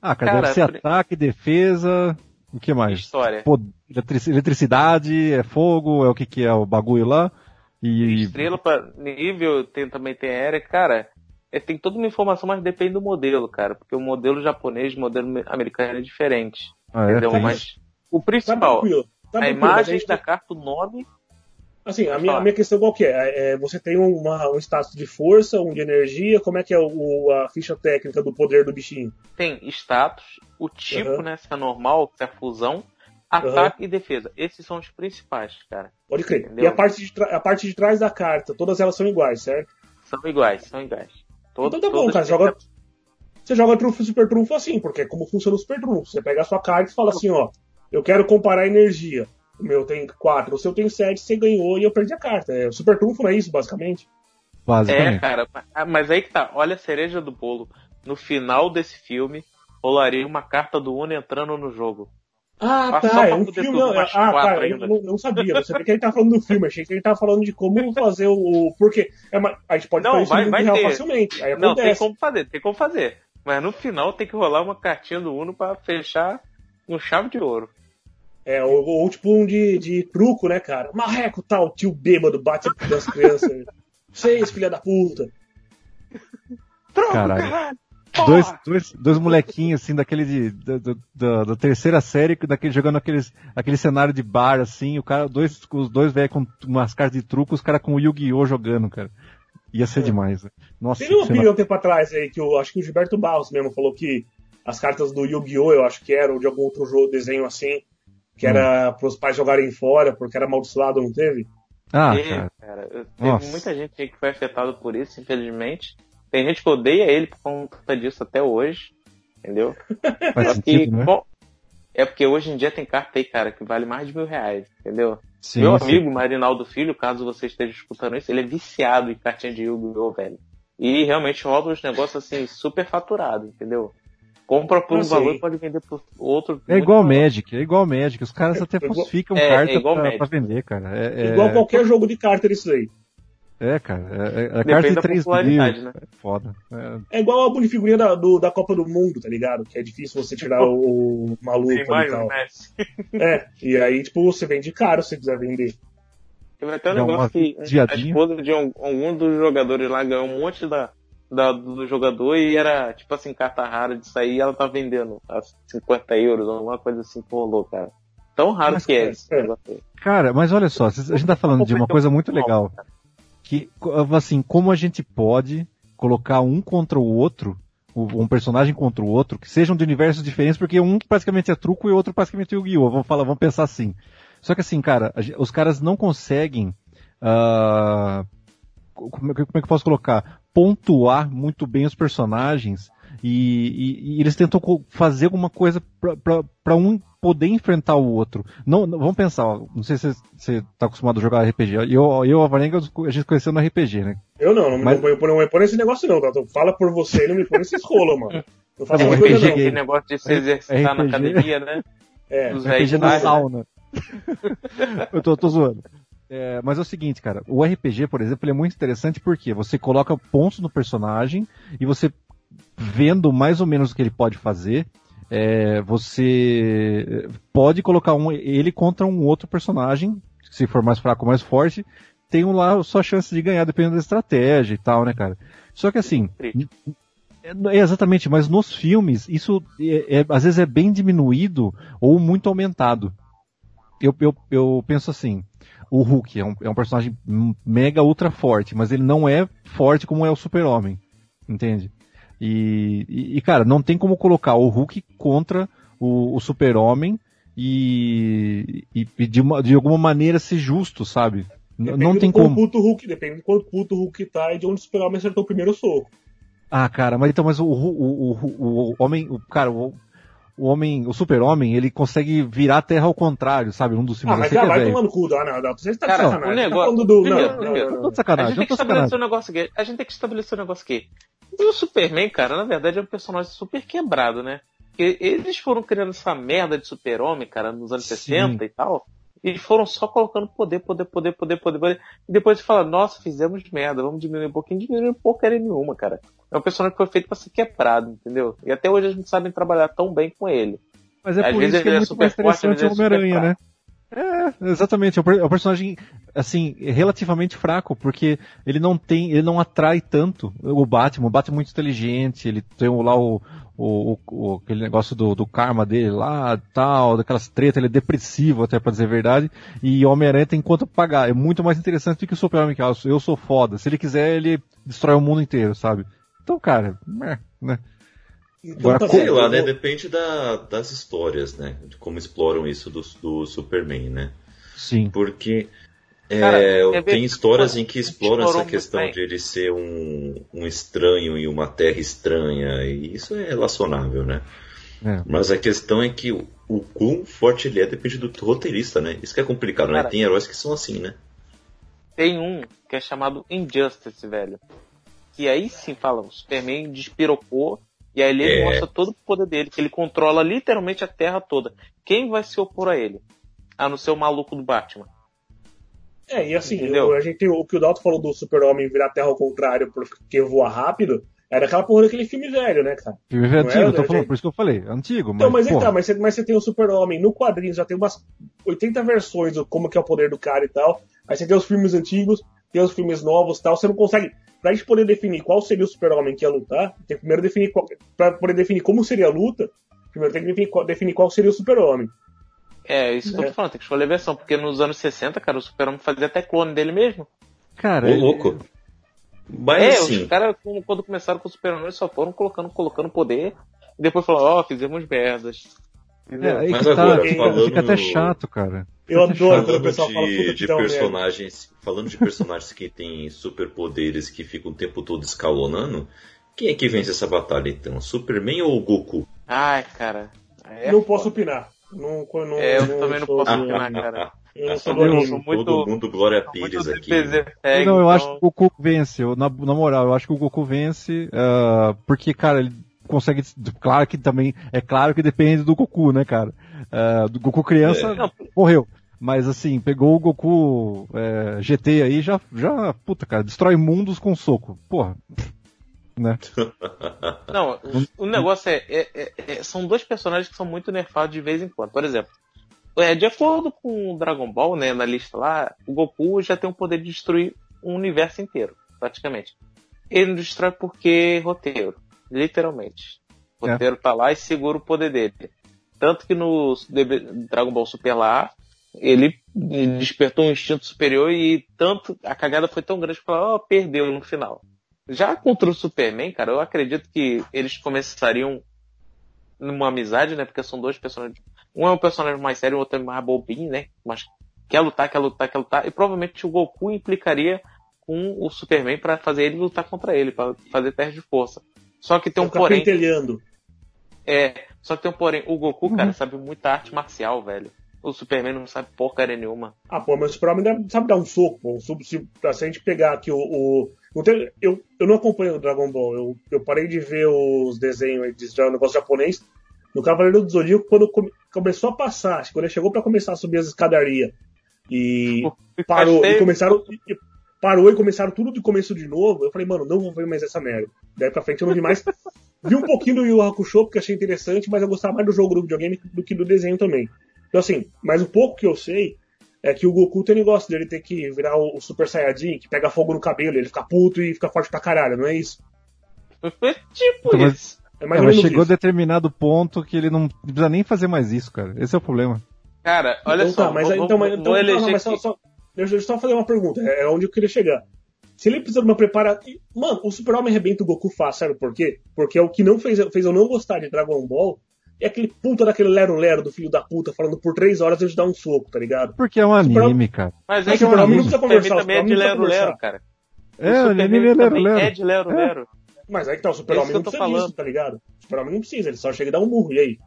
Speaker 6: Ah, cara,
Speaker 5: Cara,
Speaker 6: deve ser
Speaker 5: por-
Speaker 6: ataque, defesa, o que mais?
Speaker 5: história.
Speaker 6: Pô, eletrici- eletricidade, é fogo, é o que que é o bagulho lá. E,
Speaker 5: Estrela pra nível, tem, também tem aérea, cara. É, tem toda uma informação, mas depende do modelo, cara. Porque o modelo japonês e o modelo americano é diferente.
Speaker 6: ah, é,
Speaker 5: entendeu?
Speaker 6: tem
Speaker 5: Mas
Speaker 6: isso.
Speaker 5: o
Speaker 4: Tá
Speaker 5: principal,
Speaker 4: tranquilo. Tá
Speaker 5: a imagem
Speaker 4: gente
Speaker 5: da carta, o nome.
Speaker 4: Assim, a minha, a minha questão qual que é? É, Você tem uma, um status de força, um de energia, como é que é o, a ficha técnica do poder do bichinho?
Speaker 5: Tem status, o tipo,
Speaker 4: Aham.
Speaker 5: né? Se é normal, se é fusão, ataque e defesa. Esses são os principais, cara.
Speaker 4: Pode crer.
Speaker 5: Entendeu?
Speaker 4: E a parte, de a parte de trás da carta, todas elas são iguais, certo?
Speaker 5: São iguais, são iguais. Todo-
Speaker 4: então tá bom, cara.
Speaker 5: têm
Speaker 4: Joga, você joga trunfo e super trunfo assim, porque é como funciona o super trunfo. Você pega a sua carta e fala assim, ó, eu quero comparar energia. O meu tem 4, o seu tem 7, você ganhou e eu perdi a carta. É o super trunfo não é isso, basicamente?
Speaker 6: Basicamente.
Speaker 5: É, cara, ah, mas aí que tá, olha a cereja do bolo. No final desse filme, rolaria uma carta do Uno entrando no jogo.
Speaker 4: Ah,
Speaker 5: Ah,
Speaker 4: tá, é um filme. Não,
Speaker 5: mais
Speaker 4: ah, tá, eu
Speaker 5: ainda.
Speaker 4: não, não sabia. Não sabia que ele tava falando do filme. Achei que ele tava falando de como fazer o. Porque é uma- a gente pode
Speaker 5: Não,
Speaker 4: fazer isso
Speaker 5: vai-
Speaker 4: real facilmente. Aí
Speaker 5: Não, tem
Speaker 4: acontece.
Speaker 5: como fazer, tem como fazer. Mas no final tem que rolar uma cartinha do Uno pra fechar um chave de ouro.
Speaker 4: É, ou, ou tipo um de, de truco, né, cara? Marreco tal, tio bêbado, bate das crianças. Seis, filha da puta.
Speaker 5: Troco,
Speaker 6: Caralho.
Speaker 5: Porra!
Speaker 6: Dois, dois, dois molequinhos, assim, daquele de, da, da- da- da terceira série, daquele, jogando aqueles, aquele cenário de bar, assim, o cara, dois, os dois velhos com umas cartas de truco, os caras com o Yu-Gi-Oh! jogando, cara. Ia ser
Speaker 4: É.
Speaker 6: demais. né? Nossa,
Speaker 4: Teve uma
Speaker 6: cena-
Speaker 4: opinião um tempo atrás aí que eu acho que o Gilberto Barros mesmo falou que as cartas do Yu-Gi-Oh! eu acho que era, ou de algum outro jogo, desenho assim, que
Speaker 6: Hum.
Speaker 4: era pros pais jogarem fora, porque era amaldiçoado, não teve?
Speaker 6: Ah,
Speaker 5: Teve,
Speaker 6: cara.
Speaker 5: cara. eu- Teve
Speaker 6: Nossa.
Speaker 5: muita gente aí que foi afetada por isso, infelizmente. Tem gente que odeia ele por conta disso até hoje. Entendeu?
Speaker 6: Faz
Speaker 5: Só que,
Speaker 6: né?
Speaker 5: bom, é porque hoje em dia tem carta aí, cara, que vale mais de mil reais, entendeu?
Speaker 6: Sim,
Speaker 5: Meu
Speaker 6: sim.
Speaker 5: amigo Marinaldo Filho, caso você esteja escutando isso, ele é viciado em cartinha de Yu-Gi-Oh, velho. E realmente rola uns negócios assim, super faturado, entendeu? Compra por um valor e pode vender por outro.
Speaker 6: É igual
Speaker 5: maior.
Speaker 6: Magic, é igual Magic. Os caras até
Speaker 4: É igual-
Speaker 6: falsificam
Speaker 5: é, é
Speaker 6: carta
Speaker 5: igual
Speaker 6: pra,
Speaker 5: Magic.
Speaker 6: pra vender, cara. É, é,
Speaker 4: Igual qualquer jogo de carta isso aí.
Speaker 6: É cara. É, é, a
Speaker 5: Depende
Speaker 6: carta de
Speaker 5: da
Speaker 6: 3
Speaker 5: popularidade,
Speaker 6: mil.
Speaker 5: né?
Speaker 6: É foda. É,
Speaker 4: É igual a bonifigurinha da, do- da Copa do Mundo, tá ligado? Que é difícil você tirar o, o maluco
Speaker 5: Tem
Speaker 4: ali e
Speaker 5: mais,
Speaker 4: tal.
Speaker 5: né?
Speaker 4: É, e aí, tipo, você vende caro se quiser vender.
Speaker 5: Teve até um
Speaker 6: Dá
Speaker 5: negócio que a
Speaker 6: viadinha.
Speaker 5: esposa de um, algum dos jogadores lá ganhou um monte da, da- do jogador e era, tipo assim, carta rara de sair e ela tá vendendo a 50 euros, alguma coisa assim que rolou, cara. Tão raro
Speaker 6: Mas,
Speaker 5: que é
Speaker 4: cara,
Speaker 5: esse
Speaker 4: é.
Speaker 5: negócio aí.
Speaker 6: Cara, mas olha só, a gente tá falando de uma coisa muito legal. Que, assim, como a gente pode colocar um contra o outro, um personagem contra o outro, que sejam de universos diferentes, porque um praticamente é truco e o outro praticamente é Yu-Gi-Oh! Vamos falar, vamos pensar assim. Só que assim, cara, os caras não conseguem, que- como é que eu posso colocar? Pontuar muito bem os personagens e, e- e eles tentam fazer alguma coisa pra um poder enfrentar o outro. Não, não- vamos pensar, ó, não sei se você tá acostumado a jogar RPG. Eu, eu a Varenga, a gente conheceu no RPG, né?
Speaker 4: Eu não, não,
Speaker 6: Mas-
Speaker 4: não, me- não me põe nesse negócio não, tá? Fala por você e não me põe nesses rolos, mano. Não
Speaker 6: bom,
Speaker 4: essas
Speaker 6: RPG
Speaker 4: coisas não.
Speaker 5: Aquele negócio de se exercitar na
Speaker 6: RPG.
Speaker 5: academia, né?
Speaker 4: É,
Speaker 5: Dos
Speaker 6: RPG na
Speaker 5: né?
Speaker 6: sauna. eu tô, tô zoando. É, mas é o seguinte, cara, o RPG, por exemplo, ele é muito interessante porque você coloca pontos no personagem e você vendo mais ou menos o que ele pode fazer, é, você pode colocar um, ele contra um outro personagem, se for mais fraco ou mais forte, tem um lá a sua chance de ganhar dependendo da estratégia e tal, né, cara? Só que assim, é, é, exatamente, mas nos filmes isso é- é- às vezes é bem diminuído ou muito aumentado. Eu, eu, eu penso assim, o Hulk é um, é um personagem mega ultra forte, mas ele não é forte como é o Super-Homem, entende? E, e, e, cara, não tem como colocar o Hulk contra o, o Super-Homem e, e, e de, uma, de alguma maneira ser justo, sabe?
Speaker 4: Depende
Speaker 6: Não tem como.
Speaker 4: puto o Hulk, depende do quanto puto o Hulk tá e de onde o Super-Homem acertou o primeiro soco.
Speaker 6: Ah, cara, mas então, mas o, o, o, o, o homem, o, cara, o, o homem, o super-homem, ele consegue virar a terra ao contrário, sabe? Um dos
Speaker 4: Ah,
Speaker 6: filmes
Speaker 4: mas já
Speaker 6: é
Speaker 4: vai no cu, ah, não, não, você tá de
Speaker 5: Cara,
Speaker 4: sacanagem.
Speaker 5: o
Speaker 4: Você tá
Speaker 5: negócio-
Speaker 4: falando do...
Speaker 5: primeiro,
Speaker 4: não, não,
Speaker 5: primeiro,
Speaker 4: não, não.
Speaker 6: tô de sacanagem,
Speaker 5: A gente tem que
Speaker 6: de
Speaker 5: estabelecer um negócio aqui. A gente tem que estabelecer um negócio aqui. E o Superman, cara, na verdade é um personagem super quebrado, né? Porque eles foram criando essa merda de super-homem, cara, nos anos
Speaker 6: Sim.
Speaker 5: 60 e tal. E foram só colocando poder, poder, poder, poder, poder, poder. E depois fala, nossa, fizemos merda, vamos diminuir um pouquinho. Diminuir porcaria nenhuma, cara. É um personagem que foi feito pra ser quebrado, entendeu? E até hoje a gente sabe trabalhar tão bem com ele.
Speaker 6: Mas é
Speaker 5: Às
Speaker 6: por isso que
Speaker 5: ele
Speaker 6: é
Speaker 5: é
Speaker 6: muito
Speaker 5: super
Speaker 6: mais
Speaker 5: forte,
Speaker 6: interessante o
Speaker 5: é
Speaker 6: Homem-Aranha, né? É, exatamente. É um é um personagem, assim, relativamente fraco, porque ele não tem, ele não atrai tanto o Batman. O Batman é muito inteligente, ele tem lá o, o, o- aquele negócio do, do karma dele lá, tal, daquelas tretas, ele é depressivo até pra dizer a verdade, e Homem-Aranha tem quanto pagar. É muito mais interessante do que o Super-Homem, que ah, eu sou foda. Se ele quiser, ele destrói o mundo inteiro, sabe? Então, cara, é, né?
Speaker 4: Então,
Speaker 6: Agora,
Speaker 4: tá
Speaker 3: Sei lá, né? Depende da- das histórias, né? De como exploram isso do, do Superman, né?
Speaker 6: Sim.
Speaker 3: Porque é,
Speaker 5: Cara,
Speaker 3: tem histórias em que exploram essa questão
Speaker 5: bem.
Speaker 3: de ele ser um, um estranho em uma terra estranha, e isso é relacionável, né?
Speaker 6: É.
Speaker 3: Mas a questão é que o, o quão forte ele é depende do roteirista, né? Isso que é complicado, né?
Speaker 5: Cara.
Speaker 3: Tem heróis que são assim, né?
Speaker 5: tem um que é chamado Injustice, velho. Que aí sim fala, o Superman despirocou e aí ele
Speaker 3: É.
Speaker 5: mostra todo o poder dele, que ele controla literalmente a Terra toda. Quem vai se opor a ele? A não ser o maluco do Batman.
Speaker 4: É, e assim, o, a gente, o que o Dalton falou do super-homem virar a terra ao contrário porque voa rápido, era aquela porra daquele filme velho, né, cara?
Speaker 6: Filme
Speaker 4: Não
Speaker 6: antigo,
Speaker 4: era,
Speaker 6: tô falando, por isso que eu falei, antigo, mas.
Speaker 4: Então, mas, então, mas, você, mas você tem o super-homem no quadrinho, já tem umas 80 versões do como que é o poder do cara e tal. Aí você tem os filmes antigos, tem os filmes novos e tal, você não consegue... Pra gente poder definir qual seria o super-homem que ia lutar, tem que primeiro definir qual, pra poder definir como seria a luta, primeiro tem que definir qual, definir qual seria o super-homem.
Speaker 5: É, isso que eu
Speaker 4: É.
Speaker 5: tô falando, tem que escolher a versão, porque nos anos 60, cara, o Super-Homem fazia até clone dele mesmo.
Speaker 6: Cara,
Speaker 3: Ô, louco. Mas
Speaker 5: é,
Speaker 3: assim,
Speaker 5: os caras, quando começaram com o Super-Homem, eles só foram colocando, colocando poder, e depois falaram, ó, fizemos merdas.
Speaker 6: é, aí
Speaker 3: Mas
Speaker 6: que tá,
Speaker 3: agora,
Speaker 6: fica,
Speaker 3: falando
Speaker 6: fica até chato, cara.
Speaker 4: Eu adoro quando o pessoal
Speaker 3: falando
Speaker 4: fala, puta
Speaker 3: de, de
Speaker 4: um merda.
Speaker 3: personagens, falando de personagens que têm superpoderes que ficam o tempo todo escalonando, quem é que vence essa batalha então? Superman ou o Goku?
Speaker 5: Ai, cara. é
Speaker 4: não
Speaker 5: foda.
Speaker 4: posso opinar. Não, não,
Speaker 5: É, eu também não posso
Speaker 4: do-
Speaker 5: opinar, cara.
Speaker 4: Eu não sou do
Speaker 5: Eu
Speaker 4: anime.
Speaker 5: sou muito-
Speaker 3: Todo mundo Glória Pires aqui.
Speaker 5: Tag,
Speaker 6: não, eu
Speaker 5: então-
Speaker 6: acho que o Goku vence. Eu, na, na moral, eu acho que o Goku vence. ah, porque, cara, ele consegue. Claro que também. É claro que depende do Goku, né, cara? Ah, do Goku criança,
Speaker 5: Não,
Speaker 6: morreu. Mas assim, pegou o Goku é, GT aí, já, já. Puta, cara, destrói mundos com soco. Porra. Né?
Speaker 5: Não, o, negócio é, é- é- é- São dois personagens que são muito nerfados de vez em quando. Por exemplo, é, de acordo com o Dragon Ball, né, na lista lá, o Goku já tem o poder de destruir o universo inteiro, praticamente. Ele não destrói porque roteiro, literalmente. O
Speaker 6: É.
Speaker 5: roteiro tá lá e segura o poder dele. Tanto que no Dragon Ball Super lá, ele despertou um instinto superior e tanto a cagada foi tão grande que falou, ó, perdeu no final. Já contra o Superman, cara, eu acredito que eles começariam numa amizade, né? Porque são dois personagens. Um é um personagem mais sério, o outro é mais bobinho, né? Mas quer lutar, quer lutar, quer lutar. E provavelmente o Goku implicaria com o Superman pra fazer ele lutar contra ele, pra fazer teste de força. Só que tem um porém.
Speaker 4: pentelhando.
Speaker 5: É, só que tem um porém. O Goku, cara, sabe muita arte marcial, velho. O Superman não sabe porcaria nenhuma.
Speaker 4: Ah, pô, mas o Super-Homem dá- sabe dar um soco, pô. Um Se, a gente pegar aqui o. o- não tem- eu, eu não acompanho o Dragon Ball. Eu, eu parei de ver os desenhos de já- negócio japonês. No Cavaleiro do Zodíaco, quando come- começou a passar, quando ele chegou pra começar a subir as escadarias e parou, e começaram. e- parou e começaram tudo de começo de novo. Eu falei, mano, não vou ver mais essa merda. Daí pra frente eu não vi mais. Vi um pouquinho do Yu Yu Hakusho, porque achei interessante, mas eu gostava mais do jogo do videogame do que do desenho também. Então assim, mas o pouco que eu sei é que o Goku tem negócio dele ter que virar o, Super Saiyajin, que pega fogo no cabelo, ele fica puto e fica forte pra caralho, não é isso?
Speaker 5: tipo
Speaker 6: Então, mas-
Speaker 5: isso.
Speaker 4: É mais
Speaker 6: É, mas chegou a
Speaker 4: isso.
Speaker 6: determinado ponto que ele não precisa nem fazer mais isso, cara. Esse é o problema.
Speaker 5: Cara, olha
Speaker 4: então,
Speaker 5: só.
Speaker 4: tá, mas,
Speaker 5: vou-
Speaker 4: então,
Speaker 5: vou-
Speaker 4: mas,
Speaker 5: vou
Speaker 4: então, não,
Speaker 5: eleger
Speaker 4: não, mas só, só, deixa eu só fazer uma pergunta, é, é onde eu queria chegar. Se ele precisa de uma preparação. Mano, o Super-Homem arrebenta o Goku fácil, sabe por quê? Porque é o que não fez, fez eu não gostar de Dragon Ball é aquele puta daquele lero-lero do filho da puta falando por três horas eu te dar um soco, tá ligado?
Speaker 6: Porque é um
Speaker 4: Super-
Speaker 6: anime, cara.
Speaker 5: Mas
Speaker 4: Mas
Speaker 5: é que
Speaker 4: o
Speaker 5: o
Speaker 4: Superman
Speaker 5: Superman
Speaker 4: não precisa conversar,
Speaker 5: também é
Speaker 4: o
Speaker 5: de lero-lero, cara.
Speaker 6: É,
Speaker 5: o
Speaker 6: o anime é
Speaker 5: também
Speaker 6: lero-lero.
Speaker 5: é de lero-lero.
Speaker 4: Mas aí que tá, o
Speaker 5: É
Speaker 4: Super-Homem não precisa
Speaker 5: falando.
Speaker 4: disso, tá ligado? O Super-Homem não precisa, ele só chega e dá um murro, e aí?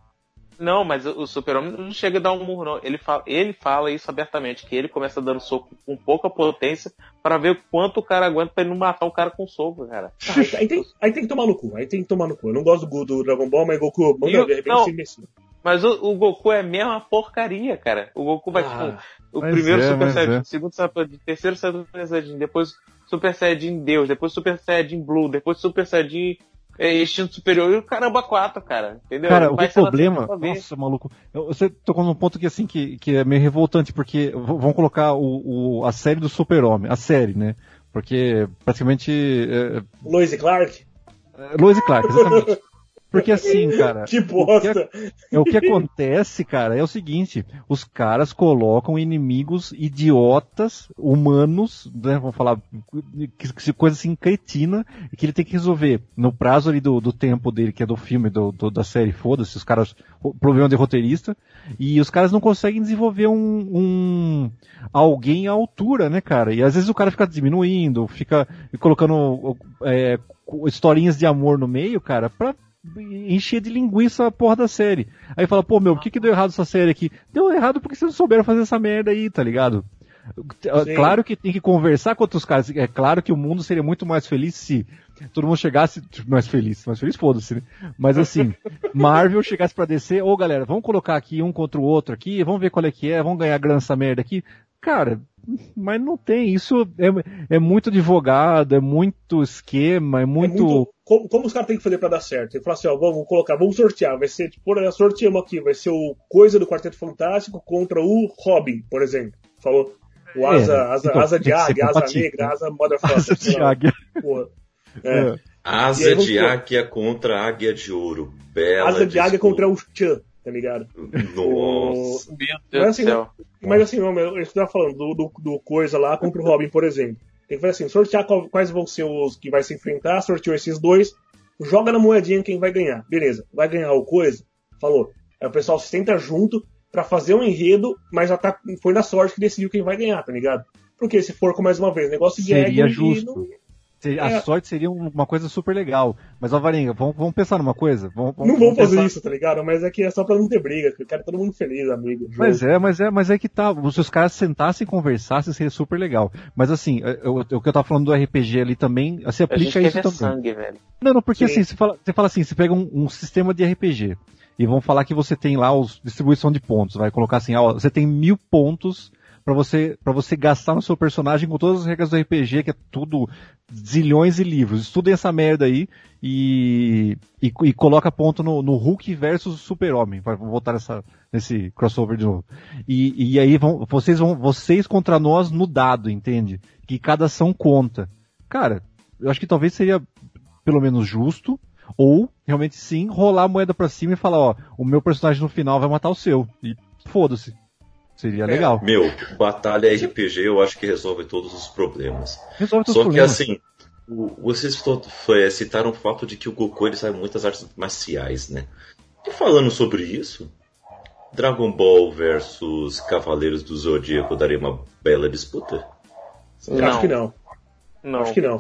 Speaker 5: Não, mas o Super-Homem não chega a dar um murro, não. Ele fala, ele fala isso abertamente, que ele começa dando soco com pouca potência pra ver quanto o cara aguenta pra ele não matar o cara com soco, cara.
Speaker 4: Ah, aí, tem, aí tem que tomar no cu, aí tem que tomar no cu. Eu não gosto do, do Dragon Ball, mas Goku, manda
Speaker 5: E o-
Speaker 4: ver, arrebenta
Speaker 5: não.
Speaker 4: esse imbecil.
Speaker 5: Mas o, o Goku é a mesma porcaria, cara. O Goku vai,
Speaker 4: Ah,
Speaker 5: tipo, o primeiro
Speaker 6: é,
Speaker 5: Super Saiyajin,
Speaker 6: é.
Speaker 5: o segundo Super Saiyajin, terceiro Super Saiyajin, depois Super Saiyajin Deus, depois Super Saiyajin Blue, depois Super Saiyajin é, Instinto Superior e o caramba 4, cara. Entendeu?
Speaker 6: Cara, o problema. Nossa, maluco. eu- Você tocou num ponto que assim que, que é meio revoltante, porque vão colocar o, o- a série do Super-Homem, a série, né? Porque praticamente. É,
Speaker 4: Lois e Clark?
Speaker 6: é, Lois e Clark, exatamente. Porque assim, cara.
Speaker 4: Que
Speaker 6: o que
Speaker 4: bosta!
Speaker 6: É o que acontece, cara, é o seguinte: os caras colocam inimigos idiotas, humanos, né, vamos falar, que, que coisa assim cretina, e que ele tem que resolver no prazo ali do, do tempo dele, que é do filme, do, do- da série, foda-se, os caras, o problema de roteirista, e os caras não conseguem desenvolver um, um alguém à altura, né, cara? E às vezes o cara fica diminuindo, fica colocando é, historinhas de amor no meio, cara, pra encher de linguiça a porra da série. Aí fala, pô, meu, por que, que deu errado essa série aqui? Deu errado porque vocês não souberam fazer essa merda aí, tá ligado? Sim. Claro que tem que conversar com outros caras. É claro que o mundo seria muito mais feliz se todo mundo chegasse mais feliz. Mais feliz, foda-se, né? Mas assim, Marvel chegasse pra descer, ô galera, vamos colocar aqui um contra o outro aqui, vamos ver qual é que é, vamos ganhar grana essa merda aqui. Cara, mas não tem. Isso é, é muito advogado, é muito esquema, é muito. É muito
Speaker 4: como, como, os caras têm que fazer para dar certo? Ele fala assim, ó, vamos colocar, vamos sortear. Vai ser, tipo, sorteamos aqui, vai ser o Coisa do Quarteto Fantástico contra o Robin, por exemplo. Falou. O asa, é, asa, então, asa de águia, asa negra, asa motherfucker. Asa de águia.
Speaker 3: É. é. Asa de águia contra águia de ouro. Bela
Speaker 4: asa de águia contra o Chan tá ligado?
Speaker 3: Nossa.
Speaker 4: O... Mas assim, mas assim, não, eu estava falando do, do, do, coisa lá contra o Robin, por exemplo. Tem que fazer assim, sortear quais vão ser os que vai se enfrentar, sorteou esses dois, joga na moedinha quem vai ganhar. Beleza, vai ganhar o coisa? Falou. Aí o pessoal se senta junto para fazer um enredo, mas já tá, foi na sorte que decidiu quem vai ganhar, tá ligado? Porque se for com mais uma vez, negócio de
Speaker 6: Seria justo. A é. sorte seria uma coisa super legal. Mas, ó, Varinga, vamos, vamos pensar numa coisa? Vamos,
Speaker 4: vamos, não vamos fazer pensar... isso, tá ligado? Mas é que é só pra não ter briga, que eu quero todo mundo feliz, amigo.
Speaker 6: Mas é, mas é, mas é que tá. Se os caras sentassem e conversassem, seria super legal. Mas assim, eu, o que eu tava falando do RPG ali também, se aplica a, isso também.
Speaker 5: sangue, velho.
Speaker 6: Não, não, porque Sim. assim, você fala, você fala assim, você pega um, um sistema de RPG e vão falar que você tem lá os distribuição de pontos. Vai colocar assim, ó, você tem mil pontos para você para você gastar no seu personagem com todas as regras do RPG, que é tudo zilhões de livros. Estudem essa merda aí e, e, e coloca ponto no, no Hulk versus Super-Homem. Vou voltar nessa, nesse crossover de novo. E, e aí vão, vocês vão, vocês contra nós no dado, entende? Que cada ação conta. Cara, eu acho que talvez seria pelo menos justo, ou realmente sim, rolar a moeda pra cima e falar, ó, o meu personagem no final vai matar o seu. E foda-se. Seria legal.
Speaker 3: É, meu, batalha RPG eu acho que resolve todos os problemas.
Speaker 6: Resolve
Speaker 3: todos
Speaker 6: Só
Speaker 3: que problemas. assim, vocês é, citaram o fato de que o Goku ele sabe muitas artes marciais, né? E falando sobre isso, Dragon Ball versus Cavaleiros do Zodíaco daria uma bela disputa?
Speaker 4: Não. Acho que não.
Speaker 5: Não.
Speaker 4: Acho que não.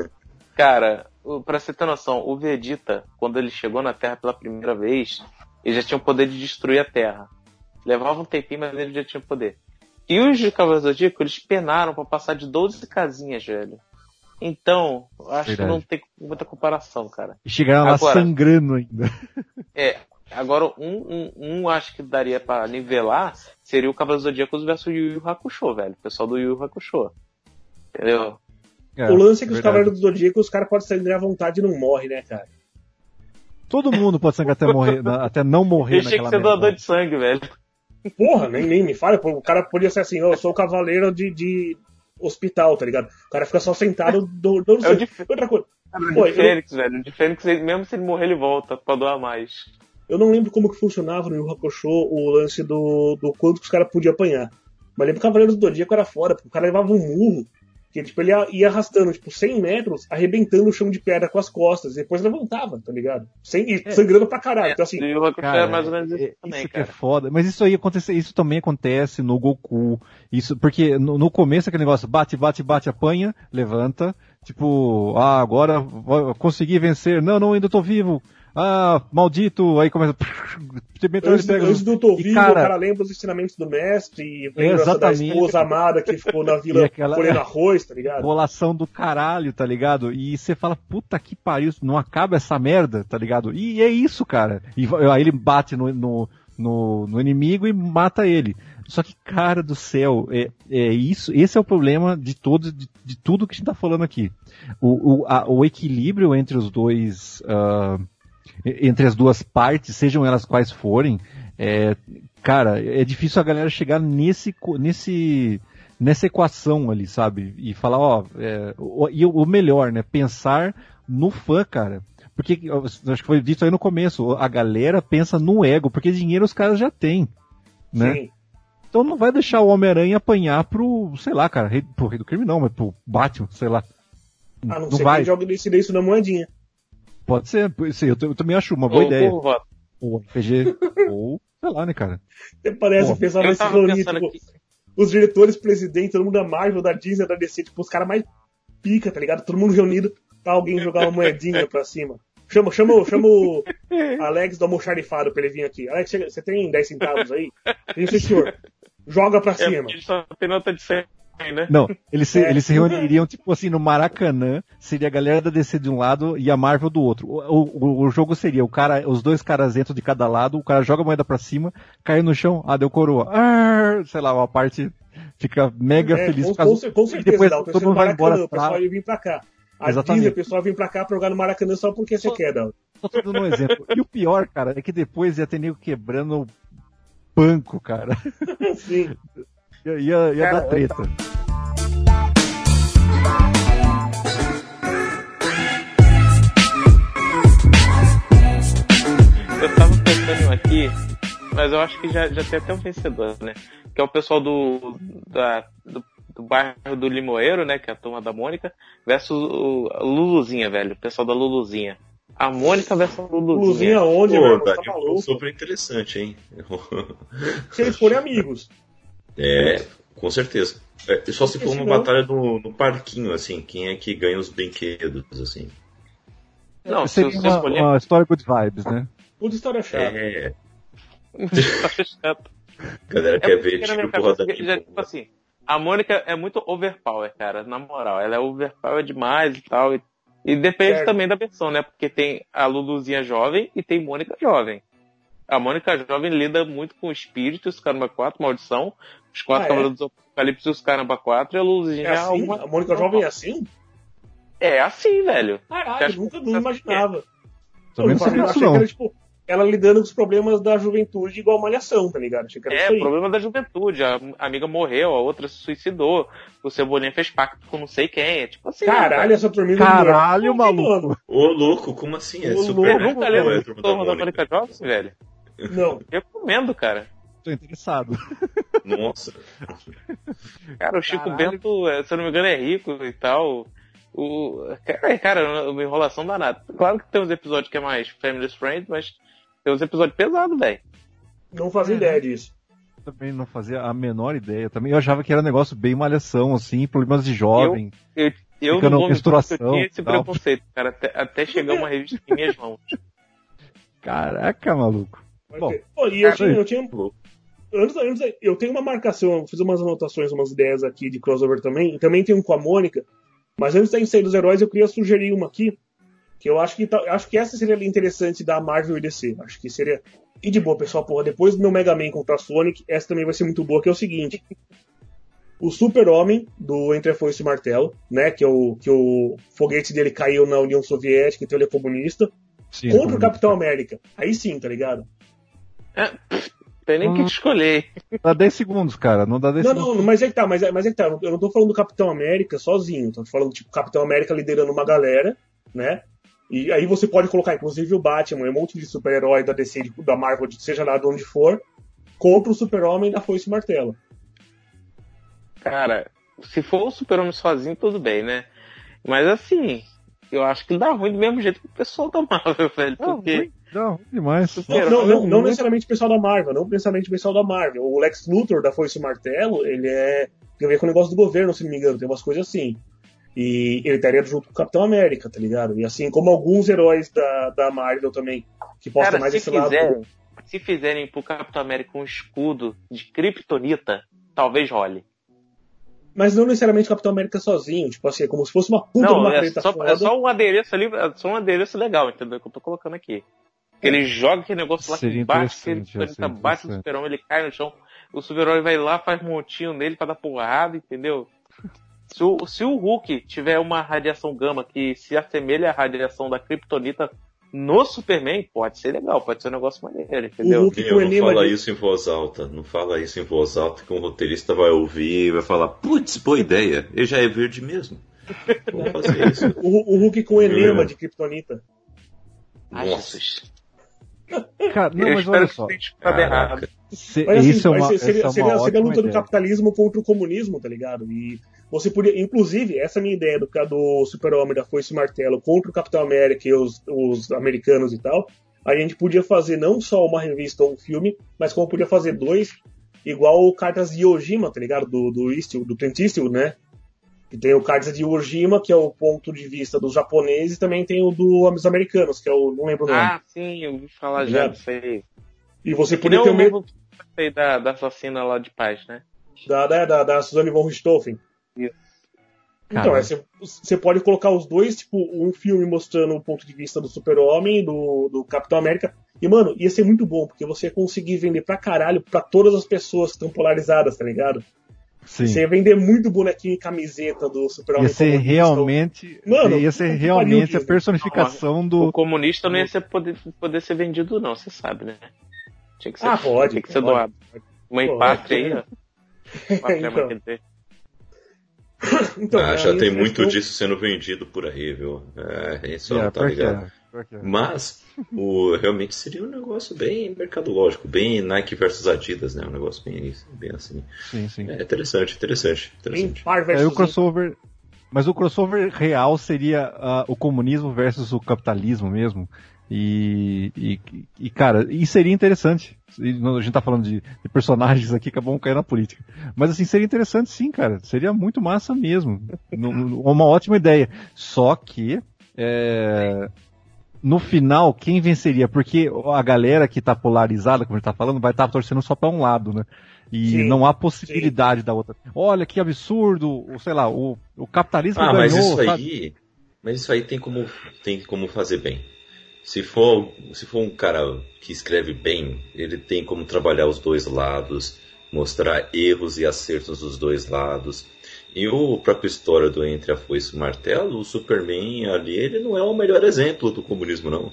Speaker 5: Cara, pra você ter noção, o Vegeta, quando ele chegou na Terra pela primeira vez, ele já tinha o poder de destruir a Terra. Levava um tempinho, mas ele já tinha poder. E os de Cavaleiros do Zodíaco, eles penaram para passar de 12 casinhas, velho. Então, acho Verdade. que não tem muita comparação, cara.
Speaker 6: E chegaram lá sangrando ainda.
Speaker 5: É, agora um, um, um acho que daria para nivelar seria o Cavaleiros do Zodíaco versus o Yu Yu Hakusho, velho. O pessoal do Yu Yu Hakusho. Entendeu?
Speaker 4: É, o lance é que verdade. os Cavaleiros do Zodíaco, os caras podem sangrar à vontade e não morre, né, cara?
Speaker 6: Todo mundo pode sangrar até morrer, até não morrer
Speaker 5: Deixa que ser doador de sangue, velho.
Speaker 4: Porra, nem, nem me fala. O cara podia ser assim, eu sou o cavaleiro de, de hospital, tá ligado? O cara fica só sentado do, do
Speaker 5: é o de, outra coisa. É o de Fênix, eu... velho. O de Fênix, mesmo se ele morrer, ele volta pra doar mais.
Speaker 4: Eu não lembro como que funcionava no Yu Hakusho o lance do, do quanto que os caras podiam apanhar. Mas lembro que o Cavaleiro do Zodíaco era fora, porque o cara levava um murro que tipo, ele ia, ia, arrastando, tipo, 100 metros, arrebentando o chão de pedra com as costas, e depois levantava, tá ligado? Sem, e é. sangrando pra caralho. Então, assim,
Speaker 5: cara, é mais ou menos isso, é, também,
Speaker 6: isso que é foda. Mas isso aí acontece, isso também acontece no Goku. Isso, porque no, no começo aquele negócio, bate, bate, bate, apanha, levanta. Tipo, ah, agora consegui vencer. Não, não, ainda tô vivo ah, maldito, aí começa.
Speaker 4: Antes, pega, antes do vivo, cara, o cara lembra os ensinamentos do mestre e lembra da esposa amada que ficou na vila aquela, colhendo arroz, tá ligado?
Speaker 6: Colação do caralho, tá ligado? E você fala, puta que pariu, não acaba essa merda, tá ligado? E é isso, cara. E aí ele bate no, no, no, no inimigo e mata ele. Só que, cara do céu, é, é isso, esse é o problema de todo, de, de tudo que a gente tá falando aqui. O, o, a, o equilíbrio entre os dois, uh, entre as duas partes, sejam elas quais forem, é, cara, é difícil a galera chegar nesse, nesse, nessa equação ali, sabe? E falar, ó, é, o, e o melhor, né? Pensar no fã, cara. Porque, acho que foi dito aí no começo, a galera pensa no ego, porque dinheiro os caras já têm, né? Sim. Então não vai deixar o Homem-Aranha apanhar pro, sei lá, cara, rei, pro rei do crime não, mas pro Batman, sei lá.
Speaker 4: Ah, não, não sei vai. joga decidir isso na moedinha.
Speaker 6: Pode ser, sim, eu, eu, também acho uma boa ou, ideia. Ou, ou RPG, ou, sei lá, né, cara?
Speaker 4: Até parece Pô, pensar nesse reunir, tipo, os diretores, presidentes, todo mundo da Marvel, da Disney, da DC, tipo, os caras mais pica, tá ligado? Todo mundo reunido pra alguém jogar uma moedinha pra cima. Chama, chama, chama o Alex do almoxarifado pra ele vir aqui. Alex, chega, você tem 10 centavos aí? Tem, sim, senhor. joga pra
Speaker 5: É,
Speaker 4: cima.
Speaker 5: eles só tem nota de 100, né?
Speaker 6: Não, eles se,
Speaker 4: É.
Speaker 6: eles se reuniriam, tipo assim, no Maracanã, seria a galera da DC de um lado e a Marvel do outro. O, o, o jogo seria o cara, os dois caras dentro de cada lado, o cara joga a moeda pra cima, cai no chão, ah, deu coroa. Ah, sei lá, uma parte fica mega
Speaker 4: É,
Speaker 6: feliz
Speaker 4: com,
Speaker 6: causa
Speaker 4: com, cer- com
Speaker 6: e
Speaker 4: certeza,
Speaker 6: depois todo mundo vai embora
Speaker 4: o pessoal ia vir pra cá. A
Speaker 6: Exatamente.
Speaker 4: Disney, o pessoal vir pra cá pra jogar no Maracanã só porque você quer, Dal.
Speaker 6: Só tô dando um exemplo. E o pior, cara, é que depois ia ter nego quebrando o banco, cara.
Speaker 4: Sim.
Speaker 6: Ia, ia, ia
Speaker 5: Cara,
Speaker 6: dar treta.
Speaker 5: Eu tava pensando em um aqui, mas eu acho que já, já tem até um vencedor, né? Que é o pessoal do, da, do, do bairro do Limoeiro, né? Que é a turma da Mônica, versus o a Luluzinha, velho. O pessoal da Luluzinha. A Mônica versus a Luluzinha.
Speaker 4: Luzinha onde,
Speaker 2: Pô,
Speaker 4: velho? Tá
Speaker 2: super interessante, hein?
Speaker 4: Se eles forem amigos.
Speaker 2: É, com certeza. É, só se for uma batalha no, no parquinho, assim, quem é que ganha os brinquedos, assim.
Speaker 5: Não, se
Speaker 6: Seria
Speaker 5: você
Speaker 6: uma,
Speaker 5: escolher.
Speaker 6: uma história good vibes, né?
Speaker 4: Puta história chata.
Speaker 2: É,
Speaker 5: fechado.
Speaker 2: a galera
Speaker 5: É
Speaker 2: quer ver tiro porrada
Speaker 5: cabeça, já, tipo assim, a Mônica é muito overpower, cara, na moral. Ela é overpower demais e tal. E, e depende
Speaker 4: Certo.
Speaker 5: também da versão, né? Porque tem a Luluzinha jovem e tem Mônica jovem. A Mônica jovem lida muito com espíritos, Caramba 4, maldição, os quatro
Speaker 4: Ah, é?
Speaker 5: cavaleiros do Apocalipse e os Caramba 4, e a Luluzinha
Speaker 4: É assim?
Speaker 5: uma-
Speaker 4: A Mônica Jovem é assim?
Speaker 5: É assim, velho.
Speaker 4: Caralho, nunca
Speaker 5: que-
Speaker 4: não imaginava.
Speaker 6: Também
Speaker 4: eu
Speaker 6: não não.
Speaker 4: era, tipo, ela lidando com os problemas da juventude igual malhação, tá ligado? Achei que era
Speaker 5: É,
Speaker 4: isso aí.
Speaker 5: problema da juventude. A amiga morreu, a outra se suicidou. O Cebolinha fez pacto com não sei quem. É tipo assim.
Speaker 4: Caralho, essa turminha
Speaker 6: Caralho,
Speaker 4: Pô,
Speaker 6: maluco.
Speaker 4: mano.
Speaker 2: Ô, louco, como assim? É
Speaker 4: Ô,
Speaker 2: super
Speaker 4: louco,
Speaker 5: Nunca
Speaker 2: Não,
Speaker 5: lembro
Speaker 2: é da. Mônica
Speaker 5: Jovem, velho?
Speaker 4: Não.
Speaker 5: Recomendo, cara.
Speaker 6: Tô interessado.
Speaker 2: Nossa.
Speaker 5: Cara, o Chico
Speaker 6: Caralho.
Speaker 5: Bento, é, se eu não me engano, é rico e tal. O, cara, cara, uma enrolação danada. Claro que tem uns episódios que é mais family friend, mas tem uns episódios pesados, velho.
Speaker 4: Não fazia ideia disso.
Speaker 6: Também não fazia a menor ideia. Também eu achava que era um negócio bem malhação, assim, problemas de jovem.
Speaker 5: Eu, eu
Speaker 6: Fica
Speaker 5: não vou eu
Speaker 6: menstruação
Speaker 5: tinha esse
Speaker 6: tal.
Speaker 5: preconceito, cara, até, até chegar uma revista em minhas mãos.
Speaker 6: Caraca, maluco. Bom.
Speaker 4: Pô, e eu
Speaker 6: é
Speaker 4: tinha, eu tinha. Antes, antes, eu tenho uma marcação, eu fiz umas anotações, umas ideias aqui de crossover também, e também tem um com a Mônica, mas antes da gente sair dos heróis, eu queria sugerir uma aqui, que eu acho que, tá- acho que essa seria interessante da Marvel e DC. Acho que seria. E de boa, pessoal, porra, depois do meu Mega Man contra a Sonic, essa também vai ser muito boa, que é o seguinte. O Super-Homem, do Entre a Foice e o Martelo, né? Que, é o, que o foguete dele caiu na União Soviética, então ele é comunista,
Speaker 6: Sim,
Speaker 4: contra o Capitão América. Aí sim, tá ligado?
Speaker 5: Tem nem que
Speaker 6: Hum.
Speaker 5: escolher.
Speaker 6: Dá 10 segundos, cara. Não dá 10
Speaker 4: Não,
Speaker 6: segundos.
Speaker 4: não, mas é que tá, mas é, mas é que tá. Eu não tô falando do Capitão América sozinho, tô falando, tipo, Capitão América liderando uma galera, né? E aí você pode colocar, inclusive, o Batman, um monte de super-herói da DC, da Marvel, seja lá de onde for, contra o Super-Homem da Foice e Martelo.
Speaker 5: Cara, se for o super-homem sozinho, tudo bem, né? Mas assim, eu acho que dá ruim do mesmo jeito que o pessoal da Marvel, velho.
Speaker 6: Não,
Speaker 5: Porque.
Speaker 6: ruim, não, demais.
Speaker 4: Não, não, não, não
Speaker 6: é-
Speaker 4: necessariamente o pessoal da Marvel, não necessariamente o pessoal da Marvel. O Lex Luthor da Foice e Martelo, ele é. tem a ver com o negócio do governo, se não me engano, tem umas coisas assim. E ele estaria junto com o Capitão América, tá ligado? E assim como alguns heróis da, da Marvel também, que possam mais
Speaker 5: se
Speaker 4: esse lado.
Speaker 5: fizerem, se fizerem pro Capitão América um escudo de Kryptonita, talvez role.
Speaker 4: Mas não necessariamente o Capitão América sozinho, tipo assim, é como se fosse uma puta de
Speaker 5: Não,
Speaker 4: uma
Speaker 5: é só,
Speaker 4: foda.
Speaker 5: é só um adereço ali, é só um adereço legal, entendeu? Que eu tô colocando aqui. Ele joga aquele negócio lá
Speaker 6: Seria
Speaker 5: que bate, ele
Speaker 6: ia ser
Speaker 5: bate no super-homem, ele cai no chão, o super-homem vai lá, faz um montinho nele pra dar porrada, entendeu? Se o, se o Hulk tiver uma radiação gama que se assemelha à radiação da Kryptonita no Superman, pode ser legal, pode ser um negócio maneiro, entendeu?
Speaker 4: Hulk
Speaker 2: Meu,
Speaker 4: com
Speaker 2: não fala
Speaker 4: de-
Speaker 2: isso em voz alta. Não fala isso em voz alta que um roteirista vai ouvir e vai falar, putz, boa ideia. Ele já é verde mesmo. Vamos fazer isso.
Speaker 4: O, o Hulk com enema de Kryptonita.
Speaker 2: Nossa.
Speaker 6: Cara, não,
Speaker 5: eu
Speaker 6: mas olha
Speaker 5: que
Speaker 6: só.
Speaker 2: Caraca.
Speaker 6: Se,
Speaker 4: Mas assim,
Speaker 6: isso é
Speaker 4: mas
Speaker 6: uma,
Speaker 4: seria,
Speaker 6: essa é
Speaker 4: seria,
Speaker 6: uma
Speaker 4: seria a luta do
Speaker 6: ideia.
Speaker 4: capitalismo contra o comunismo, tá ligado? E você podia, inclusive, essa minha ideia do, do Super-Homem da Foice Martelo contra o Capitão América e os, os americanos e tal, a gente podia fazer não só uma revista ou um filme, mas como podia fazer dois, igual o Cartas de Ojima, tá ligado? Do, do Eastwood, do Clint Eastwood, né? Que tem o Cartas de Ojima, que é o ponto de vista dos japoneses, e também tem o dos americanos, que é o, não lembro o nome.
Speaker 5: Ah, sim, eu ouvi falar já disso aí.
Speaker 4: e você
Speaker 5: nem
Speaker 4: ter o mesmo...
Speaker 5: Sei da, da assassina lá de paz, né?
Speaker 4: Da, da, da, da Suzanne von Richthofen.
Speaker 5: Isso.
Speaker 4: Então, é, você, você pode colocar os dois, tipo, um filme mostrando o ponto de vista do Super-Homem, do, do Capitão América. E, mano, ia ser muito bom, porque você ia conseguir vender pra caralho pra todas as pessoas que estão polarizadas, tá ligado?
Speaker 6: Sim.
Speaker 4: Você ia vender muito bonequinho e camiseta do Super-Homem.
Speaker 6: Ia ser
Speaker 4: comunista.
Speaker 6: realmente.
Speaker 4: Mano,
Speaker 6: ia ser realmente a personificação
Speaker 5: O
Speaker 6: do.
Speaker 5: comunista não ia ser poder, poder ser vendido, não, você sabe, né? Tinha que ser,
Speaker 4: Ah, pode,
Speaker 5: tinha que ser
Speaker 4: pode.
Speaker 5: doado. Mãe
Speaker 4: Pode.
Speaker 5: pátria aí, ó. Pátria,
Speaker 4: Então.
Speaker 5: mãe
Speaker 4: Então,
Speaker 3: ah, já
Speaker 4: aí
Speaker 3: tem muito disso sendo vendido por aí, viu? É, isso
Speaker 6: É,
Speaker 3: não tá
Speaker 6: que é, é.
Speaker 3: Mas o, realmente seria um negócio bem mercadológico, bem Nike versus Adidas, né? Um negócio bem, bem assim.
Speaker 6: Sim, sim.
Speaker 3: É interessante, interessante, interessante.
Speaker 4: versus
Speaker 6: o crossover. Mas o crossover real seria ah, o comunismo versus o capitalismo mesmo. E, e, e, cara, e seria interessante. A gente tá falando de, de personagens aqui que vão cair na política. Mas assim, seria interessante sim, cara. Seria muito massa mesmo. No- no- uma ótima ideia. Só que, é, no final, quem venceria? Porque a galera que tá polarizada, como a gente tá falando, vai estar torcendo só pra um lado, né? E
Speaker 4: Sim,
Speaker 6: não há possibilidade da outra. Olha que absurdo, o, sei lá, o, o capitalismo
Speaker 3: Ah,
Speaker 6: ganhou,
Speaker 3: mas isso
Speaker 6: sabe?
Speaker 3: aí, mas isso aí tem como, tem como fazer bem. Se for, se for um cara que escreve bem, ele tem como trabalhar os dois lados, mostrar erros e acertos dos dois lados. E o próprio história do Entre a Foice e o Martelo, o Superman ali, ele não é o melhor exemplo do comunismo, não.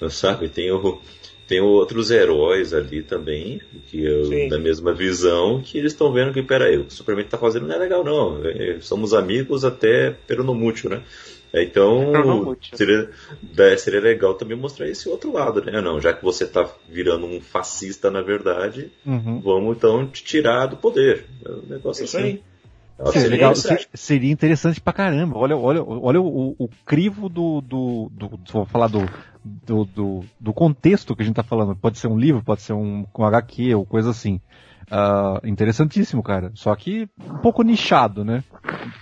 Speaker 3: Não Sabe? Tem, o, tem outros heróis ali também, que eu- da mesma visão, que eles estão vendo que, peraí, o que o Superman tá fazendo não é legal, não. É, Somos amigos até peronomútil, né? Então,
Speaker 5: Peronomútil.
Speaker 3: seria, seria legal também mostrar esse outro lado, né? Não, já que você tá virando um fascista, na verdade,
Speaker 6: Uhum.
Speaker 3: vamos então te tirar do poder. É um negócio
Speaker 4: Isso
Speaker 3: assim.
Speaker 4: aí.
Speaker 6: Seria, legal,
Speaker 3: seria
Speaker 6: se- seria interessante pra caramba. Olha, olha, olha o, o crivo do, do, do- Vou falar do, do, do, do contexto que a gente tá falando. Pode ser um livro, pode ser um, um HQ ou coisa assim. Ah, interessantíssimo, cara. Só que um pouco nichado, né?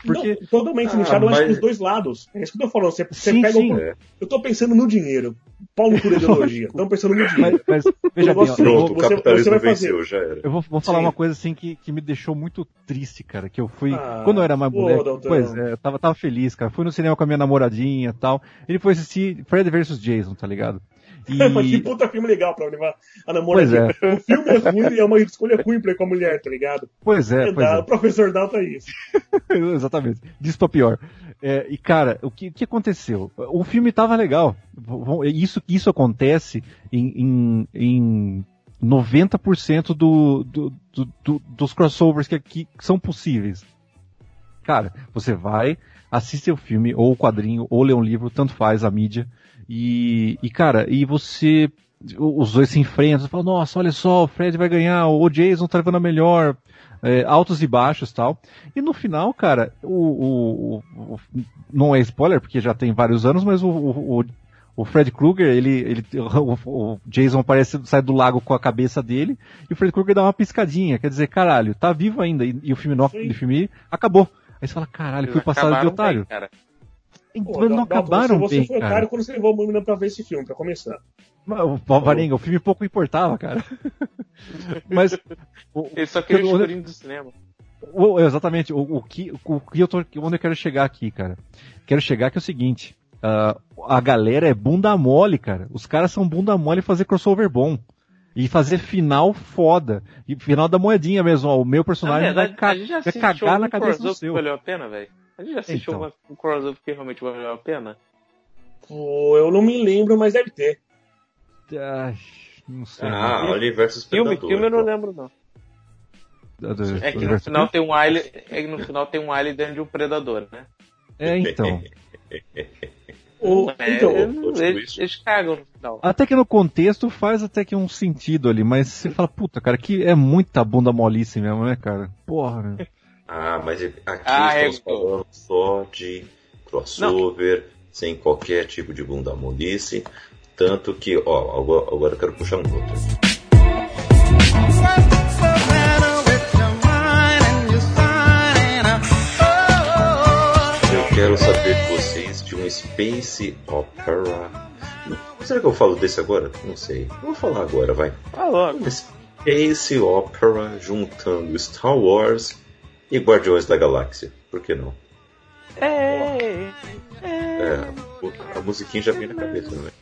Speaker 6: Porque.
Speaker 4: Não, totalmente
Speaker 3: Ah,
Speaker 4: nichado, eu acho
Speaker 3: mas-
Speaker 4: que os dois lados. É isso que eu tô falando. Você, você
Speaker 6: Sim,
Speaker 4: pega
Speaker 6: sim.
Speaker 4: o.
Speaker 3: É.
Speaker 4: Eu tô pensando no dinheiro. Pau no cu da ideologia. Estão pensando no dinheiro.
Speaker 6: Mas, mas, veja bem,
Speaker 3: Pronto,
Speaker 6: vou,
Speaker 3: o
Speaker 4: você-
Speaker 3: capitalismo
Speaker 4: você vai
Speaker 3: venceu, já era.
Speaker 6: eu vou, vou falar
Speaker 4: Sim.
Speaker 6: uma coisa assim que, que me deixou muito triste, cara. Que eu fui.
Speaker 4: Ah,
Speaker 6: quando eu era mais moleque. Pois é, eu tava, tava feliz, cara. Fui no cinema com a minha namoradinha e tal. Ele foi assistir Fred vs Jason, tá ligado?
Speaker 4: Mas que
Speaker 6: E.
Speaker 4: puta filme legal pra levar a namorada.
Speaker 6: Pois é.
Speaker 4: O filme é ruim e é uma escolha ruim pra ir com a mulher, tá ligado?
Speaker 6: Pois é, pois
Speaker 4: Dá-
Speaker 6: é.
Speaker 4: O professor Dalton é isso.
Speaker 6: Exatamente. Disso pra pior. É, e cara, o que, que aconteceu? O filme tava legal. Isso, isso acontece em, em, em 90% do, do, do, do- dos crossovers que, que são possíveis. Cara, você vai, assiste o filme, ou o quadrinho, ou lê um livro, tanto faz a mídia. E, e cara, e você. Os dois se enfrentam, você fala, nossa, olha só, o Fred vai ganhar, o Jason tá levando a melhor, é, altos e baixos tal. E no final, cara, o, o- o- não é spoiler, porque já tem vários anos, mas o, o, o- Fred Krueger, ele, ele, o, o Jason aparece, sai do lago com a cabeça dele, e o Fred Krueger dá uma piscadinha, quer dizer, caralho, tá vivo ainda, e, e o filme, no,
Speaker 4: Sim.
Speaker 6: o filme acabou. Aí você fala, caralho, fui
Speaker 5: Eles
Speaker 6: passado de otário.
Speaker 5: bem,
Speaker 4: Pô,
Speaker 6: mas não acabaram
Speaker 4: você,
Speaker 6: bem,
Speaker 4: você foi
Speaker 6: cara.
Speaker 4: otário quando você levou a menina pra ver esse filme, pra começar.
Speaker 6: Mas, o Varenga, o filme pouco importava, cara. Mas. o-
Speaker 5: Ele só queria o escurinho do cinema.
Speaker 6: o- exatamente, o, o que, o que eu tô. Onde eu quero chegar aqui, cara? Quero chegar que é o seguinte. ah, a galera é bunda mole, cara. Os caras são bunda mole em fazer crossover bom. E fazer final foda. E final da moedinha mesmo. Ó, o meu
Speaker 5: Na
Speaker 6: personagem
Speaker 5: verdade,
Speaker 6: vai, ca- vai cagar na cabeça do seu.
Speaker 5: valeu a pena, velho? A gente já assistiu
Speaker 6: Então.
Speaker 5: uma- um crossover que realmente valeu a pena?
Speaker 4: Pô, eu não me lembro, mas deve ter.
Speaker 6: Ai, não sei.
Speaker 3: Ah, Alien versus
Speaker 5: Filme,
Speaker 3: Predador.
Speaker 5: filme eu não lembro, não.
Speaker 6: Do-
Speaker 5: É que no final tem um alien, é que no final tem um alien dentro de um predador, né?
Speaker 6: É, então.
Speaker 4: O-
Speaker 5: É,
Speaker 4: então,
Speaker 5: eles, eles- eles cagam no final.
Speaker 6: Até que no contexto faz até que um sentido ali, mas você fala, puta, cara, que é muita bunda molice mesmo, né, cara? Porra, né?
Speaker 3: Ah, mas aqui
Speaker 5: Ah,
Speaker 3: estamos
Speaker 5: é,
Speaker 3: falando só de crossover, sem qualquer tipo de bunda molice. Tanto que, ó, agora, agora eu quero puxar um outro. Eu quero saber de vocês de um Space Opera. Será que eu falo desse agora? Não sei. Eu vou falar agora, vai.
Speaker 5: Logo.
Speaker 3: Esse- Space Opera juntando Star Wars e Guardiões da Galáxia. Por que não?
Speaker 5: É,
Speaker 3: É, a musiquinha já vem na cabeça, não é?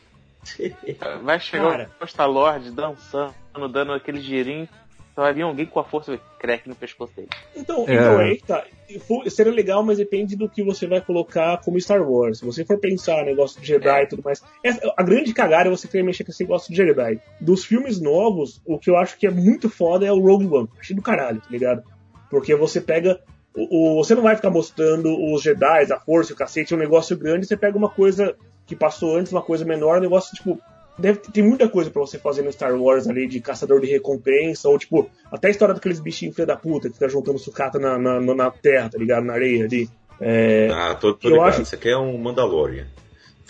Speaker 5: Vai chegar
Speaker 4: Cara.
Speaker 5: o Costa Lord dançando, dando aquele girinho. Só vai vir alguém com a força crack no pescoço dele.
Speaker 4: Então,
Speaker 6: É.
Speaker 4: então aí que tá. E Seria legal, mas depende do que você vai colocar como Star Wars. Se você for pensar negócio de Jedi e tudo mais. essa- a grande cagada é você querer mexer com esse negócio de Jedi. Dos filmes novos, o que eu acho que é muito foda é o Rogue One. Achei do caralho, tá ligado? Porque você pega. O, o- você não vai ficar mostrando os Jedi, a força, o cacete, é um negócio grande, você pega uma coisa que passou antes, uma coisa menor, um negócio tipo. Deve ter tem muita coisa pra você fazer no Star Wars ali, de caçador de recompensa, ou tipo, até a história daqueles bichinhos filha da puta que fica juntando sucata na, na, na- na terra, tá ligado? Na areia ali. É,
Speaker 3: Ah, tô, tô
Speaker 4: Eu
Speaker 3: ligado.
Speaker 4: acho-
Speaker 3: Isso aqui é um Mandalorian.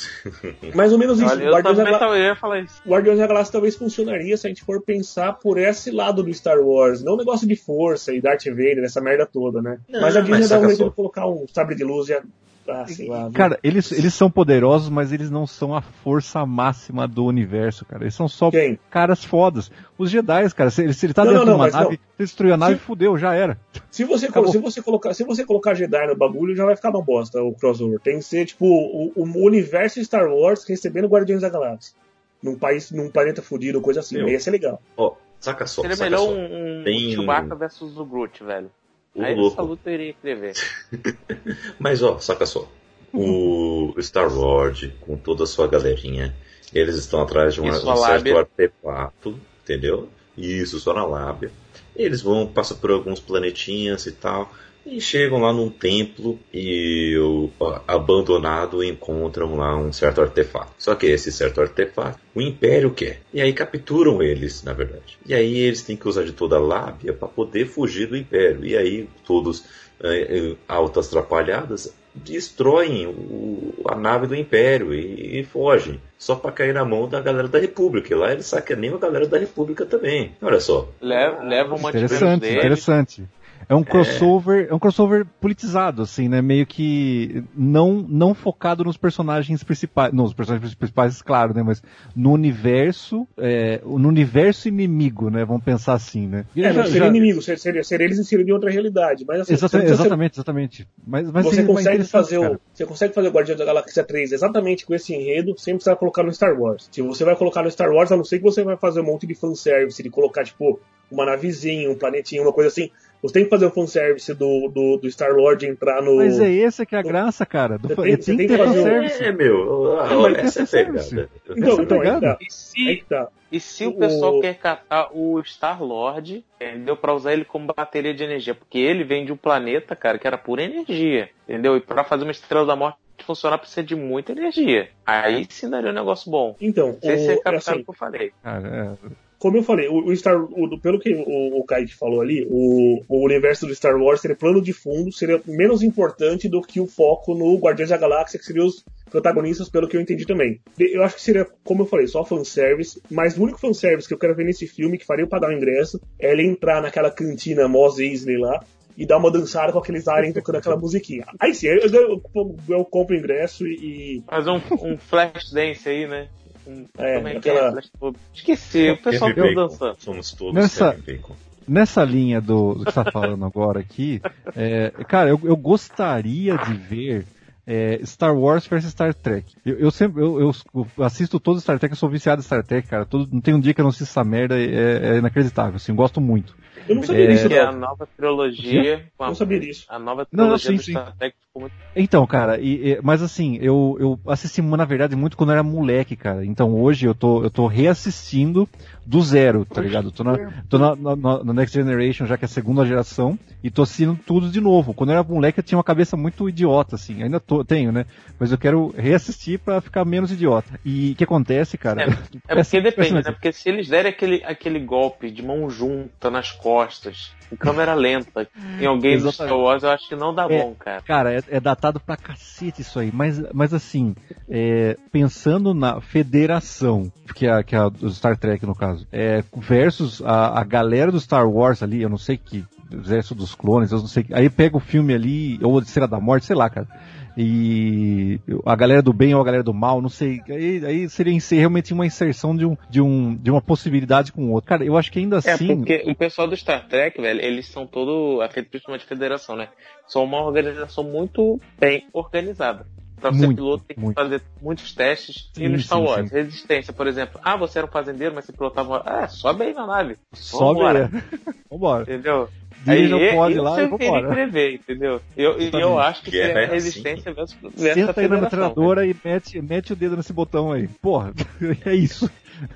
Speaker 4: mais ou menos isso.
Speaker 5: Olha, eu
Speaker 4: Guardiões da,
Speaker 5: também
Speaker 4: Gal-
Speaker 5: tava, eu ia falar isso.
Speaker 4: Guardiões da Galáxia talvez funcionaria se a gente for pensar por esse lado do Star Wars, não o negócio de força e Darth Vader, essa merda toda, né?
Speaker 3: Não,
Speaker 4: mas a Disney
Speaker 3: mas
Speaker 4: dá um jeito de colocar um sabre de luz e a. Ah, lá.
Speaker 6: Cara, eles, eles são poderosos, mas eles não são a força máxima do universo, cara. Eles são só
Speaker 4: Quem?
Speaker 6: caras fodas. Os Jedi, cara, se ele, se ele tá
Speaker 4: Não,
Speaker 6: dentro
Speaker 4: não,
Speaker 6: de uma nave, se destruiu a nave,
Speaker 4: Se-
Speaker 6: fudeu, já era.
Speaker 4: Se você,
Speaker 6: Acabou.
Speaker 4: se, você colocar, se você colocar Jedi no bagulho, já vai ficar uma bosta o crossover. Tem que ser, tipo, o, o universo Star Wars recebendo Guardiões da Galáxia. Num país, num planeta fudido, coisa assim.
Speaker 3: Meu.
Speaker 4: Ia ser legal.
Speaker 3: Ó, saca só,
Speaker 5: Seria
Speaker 3: saca
Speaker 5: melhor
Speaker 3: só.
Speaker 5: um, um
Speaker 3: Tem-
Speaker 5: Chewbacca versus o Groot, velho.
Speaker 3: O
Speaker 5: Aí
Speaker 3: louco.
Speaker 5: essa luta eu iria querer ver.
Speaker 3: Mas ó, saca só. O Star Lord, com toda a sua galerinha, eles estão atrás de uma- um certo artefato, entendeu? Isso, só na lábia. Eles vão, passam por alguns planetinhas e tal, e chegam lá num templo e o abandonado encontram lá um certo artefato. Só que esse certo artefato, o Império quer. E aí capturam eles, na verdade. E aí eles têm que usar de toda a lábia para poder fugir do Império. E aí todos eh, altas atrapalhadas destroem o- a nave do Império e, e fogem. Só para cair na mão da galera da República. E lá eles sacaneiam a galera da República também. Olha só.
Speaker 5: Leva, leva uma
Speaker 6: Interessante, interessante. É um crossover, é um crossover politizado, assim, né? Meio que não, não focado nos personagens principais, nos personagens principais, claro, né? Mas no universo, é, no universo inimigo, né? Vamos pensar assim, né?
Speaker 4: É,
Speaker 6: Já-
Speaker 4: não, seria
Speaker 6: já-
Speaker 4: inimigo, ser, seria, ser eles inseridos em outra realidade. Mas assim,
Speaker 6: Exata-
Speaker 4: você,
Speaker 6: exatamente, exatamente. Mas, mas
Speaker 4: você consegue fazer
Speaker 6: cara.
Speaker 4: o. Você consegue fazer o Guardiões da Galáxia 3 exatamente com esse enredo, sem precisar colocar no Star Wars. Se você vai colocar no Star Wars, a não ser que você vai fazer um monte de fanservice, de colocar, tipo, uma navezinha, um planetinha, uma coisa assim. Você tem que fazer o fanservice do, do, do Star Lord entrar no.
Speaker 6: Mas é essa que é a graça, cara. Do,
Speaker 4: Você tem-
Speaker 6: tem, que
Speaker 4: tem
Speaker 6: ter
Speaker 4: que fazer um-
Speaker 6: fanservice.
Speaker 3: É, meu. Ah,
Speaker 6: Não, mas
Speaker 3: essa é a
Speaker 6: tem
Speaker 3: pegada.
Speaker 6: service.
Speaker 4: Então,
Speaker 6: Essa
Speaker 4: então,
Speaker 6: pegada.
Speaker 4: tá.
Speaker 5: E se,
Speaker 4: tá.
Speaker 5: e se o
Speaker 4: O-
Speaker 5: pessoal quer catar o Star-Lord, entendeu? Pra usar ele como bateria de energia. Porque ele vem de um planeta, cara, que era pura energia, entendeu? E pra fazer uma Estrela da Morte funcionar precisa de muita energia. Aí sim daria um negócio bom.
Speaker 4: Então,
Speaker 5: Não sei se
Speaker 4: o-
Speaker 5: é
Speaker 4: é
Speaker 5: captado
Speaker 4: assim,
Speaker 5: o que eu falei.
Speaker 6: Cara, é,
Speaker 4: como eu falei, o, Star, o- pelo que o, o Kaique falou ali, o, o universo do Star Wars seria plano de fundo, seria menos importante do que o foco no Guardiões da Galáxia, que seriam os protagonistas, pelo que eu entendi também. Eu acho que seria, como eu falei, só fanservice, mas o único fanservice que eu quero ver nesse filme, que faria eu pagar o ingresso, é ele entrar naquela cantina Mos Eisley lá, e dar uma dançada com aqueles aliens tocando aquela musiquinha. Aí sim, eu, eu, eu- eu compro o ingresso e,
Speaker 5: Fazer um, um flash dance aí, né?
Speaker 4: É,
Speaker 5: como é que
Speaker 4: aquela-
Speaker 5: é? Flash mob. Esqueci, o pessoal viu dançando.
Speaker 3: Somos todos
Speaker 6: Nessa-
Speaker 3: Bacon.
Speaker 6: nessa linha do, do que você tá falando agora aqui, é, cara, eu, eu gostaria de ver é, Star Wars versus Star Trek. Eu, eu sempre eu, eu assisto todos os Star Trek, eu sou viciado em Star Trek, cara. Todo, não tem um dia que eu não assisto essa merda, é, é inacreditável, assim, gosto muito.
Speaker 4: eu não sabia
Speaker 6: É,
Speaker 4: disso,
Speaker 5: Que é a
Speaker 4: não.
Speaker 5: nova trilogia. a-
Speaker 4: não sabia disso.
Speaker 5: A nova
Speaker 6: Não,
Speaker 5: trilogia
Speaker 6: sim,
Speaker 5: do
Speaker 6: sim.
Speaker 5: Star Trek
Speaker 6: Então, cara, e- e- mas assim, eu, eu assisti, na verdade, muito quando eu era moleque, cara. Então hoje eu tô, eu tô reassistindo do zero, tá ligado? Tô, na, tô na, na- na- Next Generation, já que é a segunda geração, e tô assistindo tudo de novo. Quando eu era moleque eu tinha uma cabeça muito idiota, assim. Ainda tô, tenho, né? Mas eu quero reassistir pra ficar menos idiota. E o que acontece, cara?
Speaker 5: É porque
Speaker 6: Peça-
Speaker 5: depende,
Speaker 6: peça-
Speaker 5: né? Porque se eles derem aquele, aquele golpe de mão junta nas costas, em câmera lenta, em alguém do Star. Wars, eu acho que não dá
Speaker 6: É.
Speaker 5: bom, cara.
Speaker 6: Cara, é, é datado pra cacete isso aí. Mas, mas assim, é, pensando na federação, que é, a- que é a Star Trek no caso, é, versus a, a galera do Star Wars ali, eu não sei que. Exército dos Clones, eu não sei. Aí pega o filme ali, ou Odisseia da Morte, sei lá, cara. E a galera do bem ou a galera do mal, não sei. Aí, aí seria ser realmente uma inserção de, um, de, um, de uma possibilidade com o outro. Cara, eu acho que ainda
Speaker 5: É,
Speaker 6: assim.
Speaker 5: porque o pessoal do Star Trek, velho, eles são todo, principalmente de federação, né? São uma organização muito bem organizada. Pra ser
Speaker 6: Muito,
Speaker 5: piloto tem que
Speaker 6: muito.
Speaker 5: fazer muitos testes.
Speaker 6: Sim,
Speaker 5: e no Star Wars,
Speaker 6: sim.
Speaker 5: resistência, por exemplo. Ah, você era um fazendeiro, mas você pilotava. Ah, sobe aí na nave.
Speaker 6: Sobe
Speaker 5: Vambora.
Speaker 6: Vambora.
Speaker 5: Entendeu? Aí,
Speaker 6: não pode lá e
Speaker 5: eu
Speaker 6: vambora.
Speaker 5: prever, entendeu? Eu, e eu
Speaker 6: Exatamente.
Speaker 5: acho que seria
Speaker 2: é assim.
Speaker 5: resistência versus, versus a
Speaker 6: Senta aí na metralhadora e mete, mete o dedo nesse botão aí. Porra, é isso.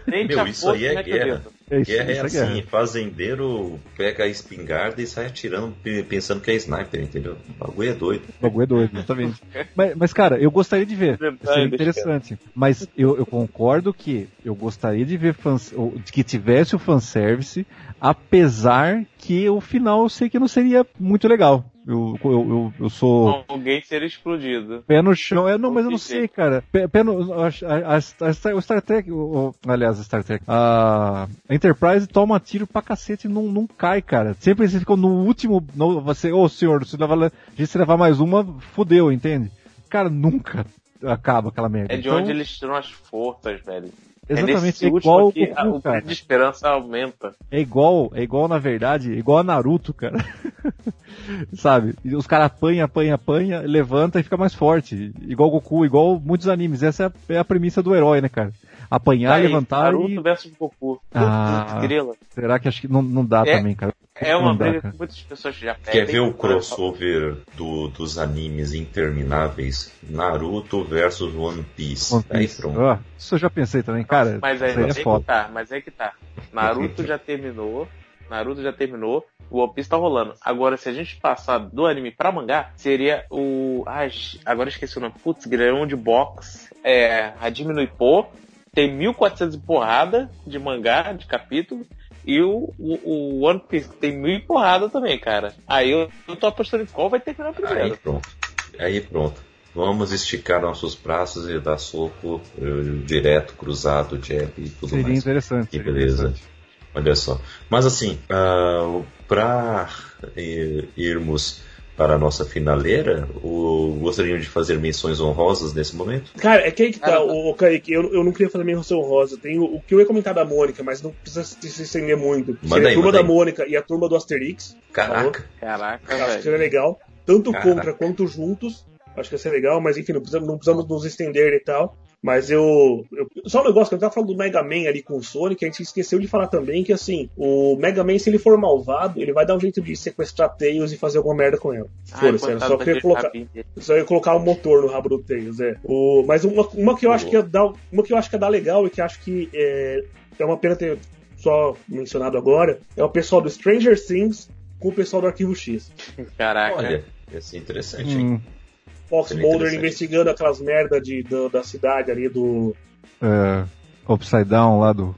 Speaker 2: Meu, isso aí é
Speaker 5: o
Speaker 2: guerra.
Speaker 6: É isso,
Speaker 2: Guerra é
Speaker 6: isso é
Speaker 2: assim,
Speaker 6: guerra.
Speaker 2: fazendeiro pega a espingarda e sai atirando pe- pensando que é sniper, entendeu? O bagulho é doido.
Speaker 6: O bagulho é doido, exatamente. mas, mas, cara, eu gostaria de ver. Seria
Speaker 5: deixa
Speaker 6: interessante. Mas eu, eu concordo que eu gostaria de ver fans, que tivesse o fanservice, apesar que o final eu sei que não seria muito legal. Eu, eu, eu, eu sou
Speaker 5: Alguém ser explodido.
Speaker 6: pé no chão. É, não, mas eu não sei, cara. Pé, pé no, a, a- a o Star Trek, o, aliás, o Star Trek, a, a Enterprise toma tiro pra cacete e não, não cai, cara. Sempre eles ficam no último, no, você, ô senhor, se levar, se levar mais uma, fudeu, entende? Cara, nunca acaba aquela merda.
Speaker 5: É de
Speaker 6: Então,
Speaker 5: onde eles tiram as forças, velho. É
Speaker 6: Exatamente, é igual o
Speaker 5: que a-
Speaker 6: Goku,
Speaker 5: o
Speaker 6: cara.
Speaker 5: de esperança aumenta.
Speaker 6: É igual, é igual na verdade, igual a Naruto, cara. Sabe? E Os caras apanha, apanha, apanha, levanta e fica mais forte. Igual Goku, igual muitos animes. Essa é a, é a premissa do herói, né, cara? Apanhar,
Speaker 5: Aí,
Speaker 6: levantar
Speaker 5: Naruto
Speaker 6: e.
Speaker 5: versus Goku.
Speaker 6: Ah.
Speaker 5: Grila.
Speaker 6: Será que acho que não, não dá
Speaker 5: É-
Speaker 6: também, cara?
Speaker 5: É uma
Speaker 6: Não
Speaker 5: briga que muitas pessoas já pedem.
Speaker 2: Quer ver o crossover do, dos animes intermináveis? Naruto versus One Piece.
Speaker 6: One
Speaker 2: Aí
Speaker 6: Piece.
Speaker 2: pronto.
Speaker 6: Ah, isso eu já pensei também, cara.
Speaker 5: Mas aí,
Speaker 6: aí é
Speaker 5: aí
Speaker 6: foda.
Speaker 5: que tá, mas aí que tá. Naruto já terminou. Naruto já terminou. O One Piece tá rolando. Agora, se a gente passar do anime pra mangá, seria o. Ai, agora esqueci o nome. Putz, Grão de Box. É. Hajime no Ippo. Tem 1400 e porrada de mangá, de capítulo. E o, o, o One Piece tem mil porrada também, cara. Aí eu, eu tô apostando em qual vai terminar
Speaker 2: Aí
Speaker 5: primeiro.
Speaker 2: pronto. Aí pronto. Vamos esticar nossos braços e dar soco eh, direto, cruzado, jab e tudo
Speaker 6: Seria
Speaker 2: mais.
Speaker 6: interessante.
Speaker 2: Que
Speaker 6: seria
Speaker 2: beleza.
Speaker 6: interessante.
Speaker 2: Olha só. Mas assim, ah, para irmos para a nossa finaleira, o, gostariam de fazer menções honrosas nesse momento?
Speaker 4: Cara, é que aí que tá,
Speaker 5: Ah,
Speaker 4: o, Kaique, eu, eu não queria fazer menção rosa. Tem o, o que eu ia comentar da Mônica, mas não precisa se se estender muito.
Speaker 2: Manda
Speaker 4: Seria
Speaker 2: aí,
Speaker 4: a turma da
Speaker 2: aí.
Speaker 4: Mônica e a turma do Asterix.
Speaker 2: Caraca!
Speaker 5: Caraca,
Speaker 4: Acho que seria legal. Tanto
Speaker 2: Caraca.
Speaker 4: contra quanto juntos. Acho que ia ser legal, mas enfim, não precisamos, não precisamos nos estender e tal. Mas eu, eu- Só um negócio, que eu tava falando do Mega Man ali com o Sonic, a gente esqueceu de falar também que assim, o Mega Man, se ele for malvado, ele vai dar um jeito de sequestrar Tails e fazer alguma merda com ela.
Speaker 5: Ai,
Speaker 4: Foda-se, era só querer colocar. Só ia colocar um motor no rabo do Tails, é. O, mas uma, uma que eu acho que ia dar. Uma que eu acho que ia dar legal e que acho que é, é uma pena ter só mencionado agora, é o pessoal do Stranger Things com o pessoal do Arquivo X.
Speaker 5: Caraca.
Speaker 2: Olha, ia ser interessante, hein?
Speaker 4: Fox
Speaker 2: Seria
Speaker 4: Mulder investigando aquelas merda de, do- da cidade ali do.
Speaker 6: é, Upside Down lá do.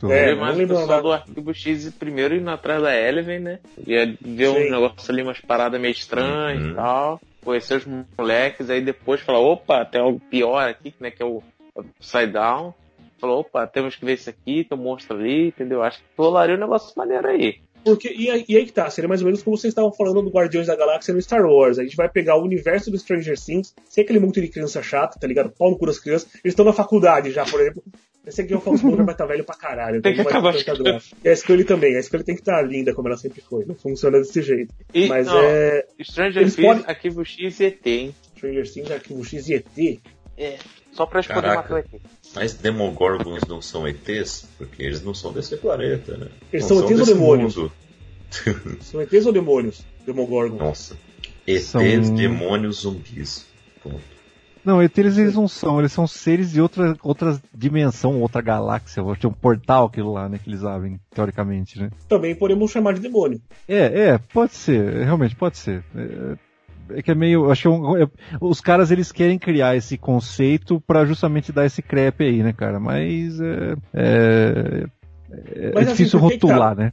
Speaker 6: do-
Speaker 4: É,
Speaker 5: mas o pessoal
Speaker 4: nada.
Speaker 5: do Arquivo X primeiro indo atrás da Eleven, né? Ia ver
Speaker 4: Sim.
Speaker 5: uns negócios ali, umas paradas meio estranhas
Speaker 2: Uhum.
Speaker 5: e tal. Conhecer os moleques, aí depois falar, opa, tem algo pior aqui, né? Que é o Upside Down. Falou, opa, temos que ver isso aqui, tem um monstro ali, entendeu? Acho que rolaria um negócio maneiro aí.
Speaker 4: Porque, e, aí, e aí que tá, seria mais ou menos como vocês estavam falando do Guardiões da Galáxia no Star Wars. A gente vai pegar o universo do Stranger Things, sem aquele monte de criança chata, tá ligado? Pau no cu das crianças. Eles estão na faculdade já, por exemplo. Esse aqui é o Fox Mulder, vai estar velho pra caralho.
Speaker 5: Tem que
Speaker 4: então ter
Speaker 5: acabar
Speaker 4: graça. E a Scully também. A Scully tem que estar linda, como ela sempre foi. Não funciona desse jeito.
Speaker 5: E,
Speaker 4: Mas
Speaker 5: não,
Speaker 4: é.
Speaker 5: Stranger Things,
Speaker 4: podem-
Speaker 5: Arquivo X e ET, hein?
Speaker 4: Stranger Things, Arquivo X e ET.
Speaker 5: É, só pra eles poderem matar o ET.
Speaker 2: Mas Demogorgons não são ETs? Porque eles não são desse planeta, né?
Speaker 4: Eles
Speaker 2: não
Speaker 4: são ETs ou demônios?
Speaker 2: mundo.
Speaker 4: São ETs ou demônios? Demogorgon.
Speaker 2: Nossa. ETs,
Speaker 6: São-
Speaker 2: demônios, zumbis. Ponto.
Speaker 6: Não, ET eles, eles não são, eles são seres de outra, outra dimensão, outra galáxia. Tem um portal aquilo lá, né, que eles abrem, teoricamente, né?
Speaker 4: Também podemos chamar de demônio.
Speaker 6: É, é, pode ser, realmente pode ser. É, é que é meio, acho que é um- é- os caras eles querem criar esse conceito pra justamente dar esse crepe aí, né, cara? Mas é, é, é
Speaker 4: Mas, assim,
Speaker 6: difícil
Speaker 4: que
Speaker 6: rotular, né?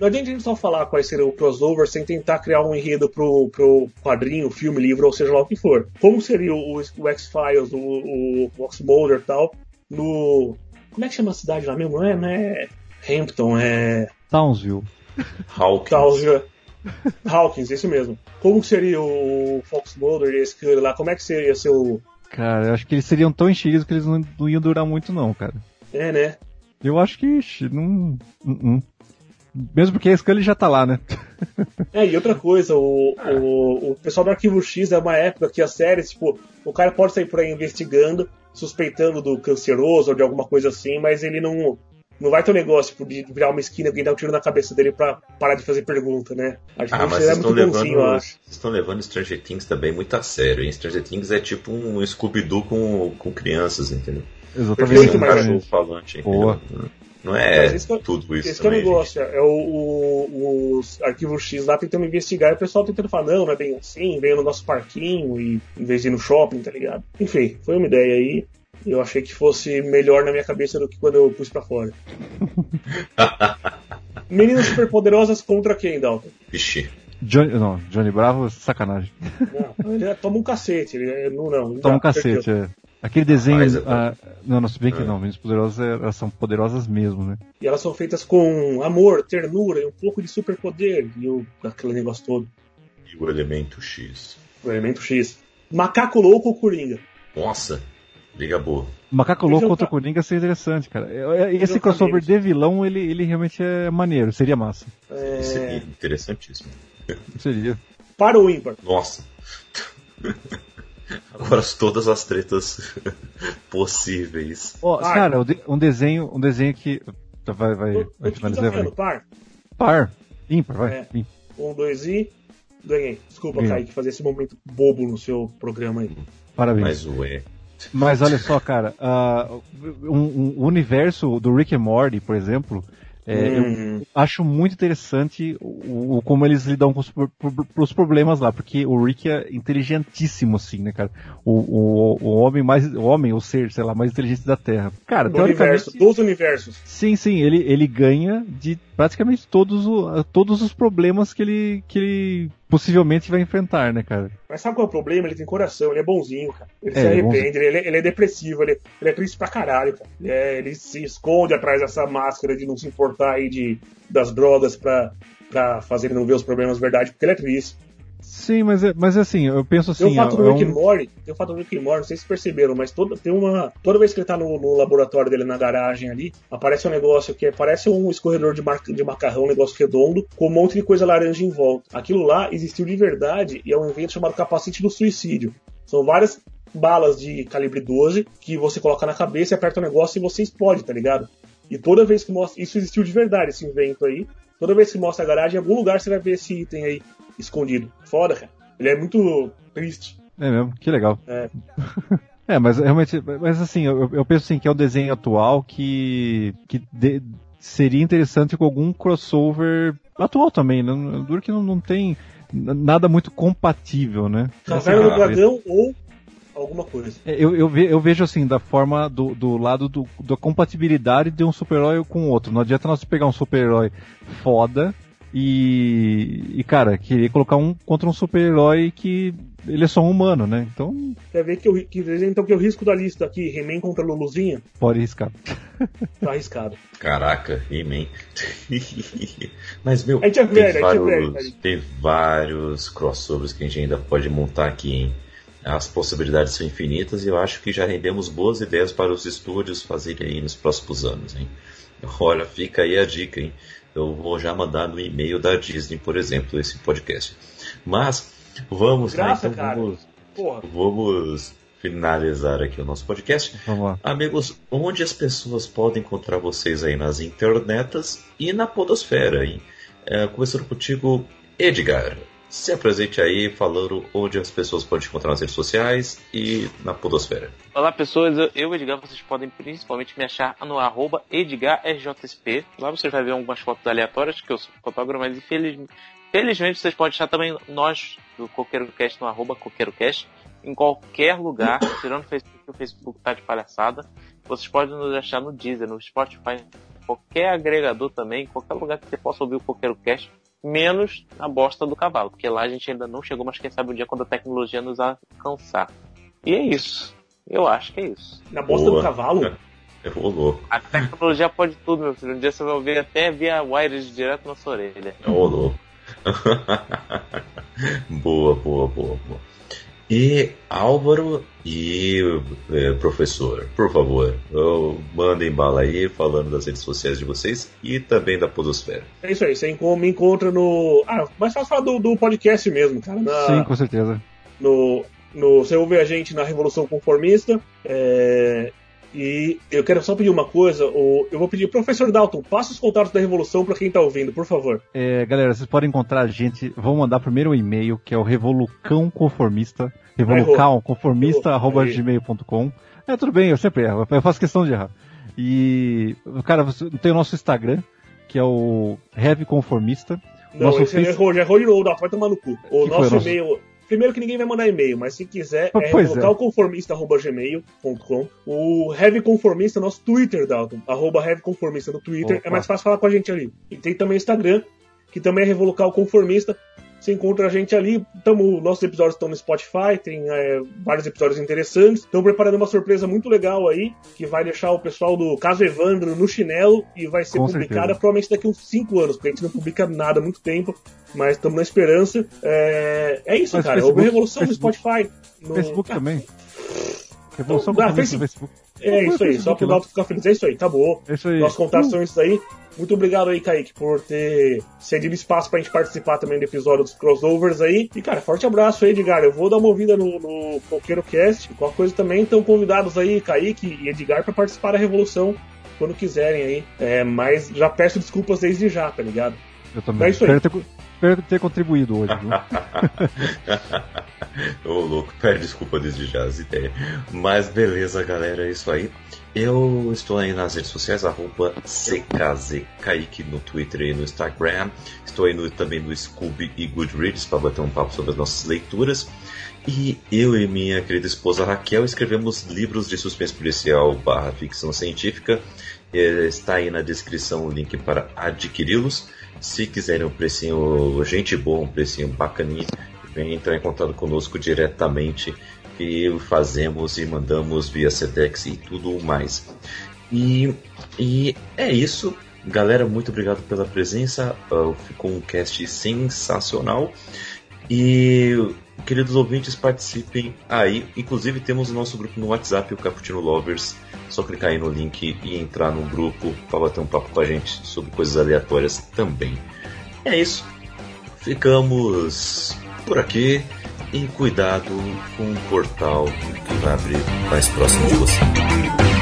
Speaker 4: Não adianta a gente só falar quais seriam o crossover sem tentar criar um enredo pro, pro quadrinho, filme, livro, ou seja lá o que for. Como seria o, o X-Files, o, o Mulder e tal, no. Como é que chama a cidade lá mesmo? Não é, não é Hampton, é.
Speaker 6: Townsville.
Speaker 2: Hawkins.
Speaker 4: Tal, Hawkins, isso mesmo. Como seria o Fox Mulder e esse cara lá? Como é que seria seu.
Speaker 6: Cara, eu acho que eles seriam tão enchidos que eles não, não iam durar muito, não, cara.
Speaker 4: É, né?
Speaker 6: Eu acho que. ixi, Não. Mesmo porque a Scully já tá lá, né?
Speaker 4: É, e outra coisa, o, o, o pessoal do Arquivo X é uma época que as séries, tipo, o cara pode sair por aí investigando, suspeitando do canceroso ou de alguma coisa assim, mas ele não, não vai ter um negócio tipo, de virar uma esquina e alguém dar um tiro na cabeça dele pra parar de fazer pergunta, né? Arquivo
Speaker 3: Ah, mas vocês
Speaker 4: é
Speaker 3: estão
Speaker 4: muito
Speaker 3: levando,
Speaker 4: bonzinho, eu acho.
Speaker 3: vocês estão levando Stranger Things também muito a sério. Hein? Stranger Things é tipo um Scooby-Doo com, com crianças, entendeu?
Speaker 6: Exatamente.
Speaker 3: Um cachorro falante, entendeu?
Speaker 6: Boa.
Speaker 3: Não é
Speaker 4: esse é-
Speaker 3: tudo isso
Speaker 4: Esse que é o
Speaker 3: também,
Speaker 4: negócio, é o, o, os arquivos X lá tentando investigar e o pessoal tentando falar, não, não é bem assim, veio no nosso parquinho e em vez de ir no shopping, tá ligado? Enfim, foi uma ideia aí. Eu achei que fosse melhor na minha cabeça do que quando eu pus pra fora. Meninas superpoderosas contra quem, Dalton?
Speaker 3: Vixe.
Speaker 6: Johnny, não, Johnny Bravo, sacanagem.
Speaker 4: Não, ele toma um cacete. Ele, é- não, não.
Speaker 6: Toma um cacete,
Speaker 4: perdeu.
Speaker 6: é. Aquele desenho.
Speaker 3: Mas é-
Speaker 6: ah, não, não, se bem que
Speaker 3: É.
Speaker 6: não. Meninas Poderosas é- elas são poderosas mesmo, né?
Speaker 4: E elas são feitas com amor, ternura e um pouco de superpoder. E o, aquele negócio todo.
Speaker 3: E o elemento X.
Speaker 4: O elemento X. Macaco louco ou coringa?
Speaker 3: Nossa, liga boa.
Speaker 6: Macaco Louco contra
Speaker 4: fa-
Speaker 6: Coringa seria interessante, cara. Esse crossover de vilão, ele, ele realmente é maneiro, seria massa.
Speaker 4: É...
Speaker 3: Seria interessantíssimo.
Speaker 6: Seria.
Speaker 4: Para o ímpar.
Speaker 3: Nossa. Agora todas as tretas possíveis.
Speaker 4: Par.
Speaker 6: cara, um de- desenho, um desenho que. tá, Vai, vai,
Speaker 4: tô
Speaker 6: vai finalizar, vai.
Speaker 4: par.
Speaker 6: Par. Ímpar, vai.
Speaker 4: É.
Speaker 6: ímpar.
Speaker 4: Um, dois e. Ganhei. Desculpa,
Speaker 6: Ganhou.
Speaker 4: Kaique, fazer esse momento bobo no seu programa aí.
Speaker 6: Parabéns.
Speaker 3: Mas ué.
Speaker 6: Mas olha só, cara, ah, um, um- o universo do Rick and Morty, por exemplo, é, eu
Speaker 4: Hum,
Speaker 6: acho muito interessante o, o- como eles lidam com os, pros problemas lá, porque o Rick é inteligentíssimo, assim, né, cara? O, o, o homem mais, o homem, o ser, sei lá, mais inteligente da Terra. Cara,
Speaker 4: do universo, dos universos.
Speaker 6: sim, sim, ele, ele ganha de praticamente todos, o- todos os problemas que ele, que ele possivelmente vai enfrentar, né, cara?
Speaker 4: Mas sabe qual é o problema? Ele tem coração, ele é bonzinho, cara. Ele
Speaker 6: É,
Speaker 4: se
Speaker 6: é
Speaker 4: arrepende, ele, ele é depressivo, ele, ele é triste pra caralho, cara. Ele, é- ele se esconde atrás dessa máscara de não se importar aí de, das drogas pra, pra fazer ele não ver os problemas de verdade, porque ele é triste.
Speaker 6: Sim, mas, é- mas assim, eu penso
Speaker 4: Tem
Speaker 6: assim.
Speaker 4: o fato
Speaker 6: é
Speaker 4: do Rick
Speaker 6: um-
Speaker 4: and Morty, tem o fato do Rick Morty, não sei se perceberam, mas toda, tem uma, toda vez que ele tá no, no laboratório dele, na garagem ali, aparece um negócio que é, parece um escorredor de, mar- de macarrão, um negócio redondo, com um monte de coisa laranja em volta. Aquilo lá existiu de verdade e é um evento chamado capacete do suicídio. São várias balas de calibre 12 que você coloca na cabeça e aperta o negócio e você explode, tá ligado? E toda vez que mostra. Isso existiu de verdade, esse invento aí. Toda vez que mostra a garagem, em algum lugar você vai ver esse item aí escondido. Foda, cara. Ele é muito triste.
Speaker 6: É mesmo, que legal.
Speaker 4: É.
Speaker 6: É, mas realmente, mas assim, eu, eu penso assim que é um desenho atual que, que de- seria interessante com algum crossover atual também, né? Duro que não, não tem nada muito compatível, né?
Speaker 4: Caverna do
Speaker 3: Ah,
Speaker 4: Dragão ou alguma coisa.
Speaker 6: É, Eu, eu, ve- eu vejo assim, da forma do, do lado do, da compatibilidade de um super-herói com o outro. Não adianta nós pegar um super-herói foda e, e, cara, querer colocar um contra um super-herói que ele é só um humano, né? Então,
Speaker 4: Quer ver que eu, que, então que eu risco da lista aqui, He-Man contra Luluzinha?
Speaker 6: pode riscar.
Speaker 4: Tá arriscado.
Speaker 3: Caraca, He-Man. Mas, meu,
Speaker 4: A gente é
Speaker 3: tem,
Speaker 4: velho, a gente é
Speaker 3: vários,
Speaker 4: velho.
Speaker 3: tem vários crossovers que a gente ainda pode montar aqui, hein? As possibilidades são infinitas e eu acho que já rendemos boas ideias para os estúdios fazerem aí nos próximos anos, hein? Olha, fica aí a dica, hein? Eu vou já mandar no e-mail da Disney, por exemplo, esse podcast. Mas, vamos lá,
Speaker 4: Graça,
Speaker 3: então
Speaker 4: cara.
Speaker 3: vamos,
Speaker 4: Porra.
Speaker 3: vamos finalizar aqui o nosso podcast.
Speaker 6: Vamos lá.
Speaker 3: Amigos, onde as pessoas podem encontrar vocês aí nas internetas e na podosfera, hein? É, começando contigo, Edgar. Se apresente aí falando onde as pessoas podem te encontrar nas redes sociais e na podosfera.
Speaker 5: Olá pessoas, eu, Edgar, vocês podem principalmente me achar no arroba EdgarRJSP. Lá você vai ver algumas fotos aleatórias, que eu sou fotógrafo, mas infelizmente, felizmente vocês podem achar também nós do CoqueiroCast no arroba CoqueiroCast em qualquer lugar, tirando o Facebook, o Facebook tá de palhaçada. Vocês podem nos achar no Deezer, no Spotify, qualquer agregador também, qualquer lugar que você possa ouvir o CoqueiroCast, menos na bosta do cavalo, porque lá a gente ainda não chegou, mas quem sabe um dia quando a tecnologia nos alcançar. E é isso. Eu acho que é isso.
Speaker 4: Na bosta
Speaker 3: Boa.
Speaker 4: do cavalo?
Speaker 3: Eu vou louco.
Speaker 5: A tecnologia pode tudo, meu filho. Um dia você vai ouvir até via wireless direto na sua orelha.
Speaker 3: Ô louco. boa, boa, boa, boa. E Álvaro e é, professor, por favor, mandem bala aí falando das redes sociais de vocês e também da Podosfera.
Speaker 4: É isso aí, você me encontra no. Ah, mais fácil falar do, do podcast mesmo, cara. Na...
Speaker 6: Sim, com certeza.
Speaker 4: No, no, você ouve a gente na Revolução Conformista. É, e eu quero só pedir uma coisa, eu vou pedir, professor Dalton, passa os contatos da Revolução para quem está ouvindo, por favor.
Speaker 6: É, galera, vocês podem encontrar a gente, vão mandar primeiro um e-mail, que é o revolucão conformista, revolucão conformista, arroba gmail.com. É, tudo bem, eu sempre erro, eu faço questão de errar. E, cara, tem o nosso Instagram, que é o Heavy Conformista.
Speaker 4: Não, nosso esse face... errou, já errou de novo, vai tomar no cu. O nosso e-mail Primeiro que ninguém vai mandar e-mail, mas se quiser, é localconformista.gmail.com. É. O Heavy Conformista, nosso Twitter, Dalton, arroba Heavy Conformista no Twitter. Opa. É mais fácil falar com a gente ali. E tem também o Instagram, que também é Revolucal Conformista. Você encontra a gente ali. Tamo, nossos episódios estão no Spotify, tem é, vários episódios interessantes. Estamos preparando uma surpresa muito legal aí, que vai deixar o pessoal do Caso Evandro no chinelo e vai ser Com publicada certeza. provavelmente daqui uns 5 anos, porque a gente não publica nada há muito tempo, mas estamos na esperança. É, é isso, mas cara. Facebook, Revolução Facebook, no Spotify.
Speaker 6: No Facebook também. Revolução
Speaker 4: ah, Facebook. Facebook. É isso aí, só pro Dalton ficar feliz. É isso aí, tá bom. É isso aí. Nossos contatos são esses aí. Muito obrigado aí, Kaique, por ter cedido espaço pra gente participar também do episódio dos crossovers aí. E, cara, forte abraço aí, Edgar. Eu vou dar uma ouvida no, no Coqueiro Cast. Qualquer coisa também, estão convidados aí, Kaique e Edgar, para participar da Revolução quando quiserem aí. É, mas já peço desculpas desde já, tá ligado?
Speaker 6: Eu também. É isso aí. Espero ter, espero ter contribuído hoje?
Speaker 3: Ô, louco, pede desculpa desde já as ideias. Mas beleza, galera, é isso aí. Eu estou aí nas redes sociais, arroba CKZKaique no Twitter e no Instagram. Estou aí no, também no Scooby e Goodreads para bater um papo sobre as nossas leituras. E eu e minha querida esposa Raquel escrevemos livros de suspense policial barra ficção científica. Está aí na descrição o link para adquiri-los. Se quiserem um precinho gente boa, um precinho bacaninha, vem entrar em contato conosco diretamente que fazemos e mandamos via Sedex e tudo mais. E, e é isso. Galera, muito obrigado pela presença. Uh, ficou um cast sensacional. E queridos ouvintes, participem aí. Inclusive temos o nosso grupo no WhatsApp, o Caputino Lovers. Só clicar aí no link e entrar no grupo para bater um papo com a gente sobre coisas aleatórias também. É isso. Ficamos por aqui e cuidado com o portal que vai abrir mais próximo de você.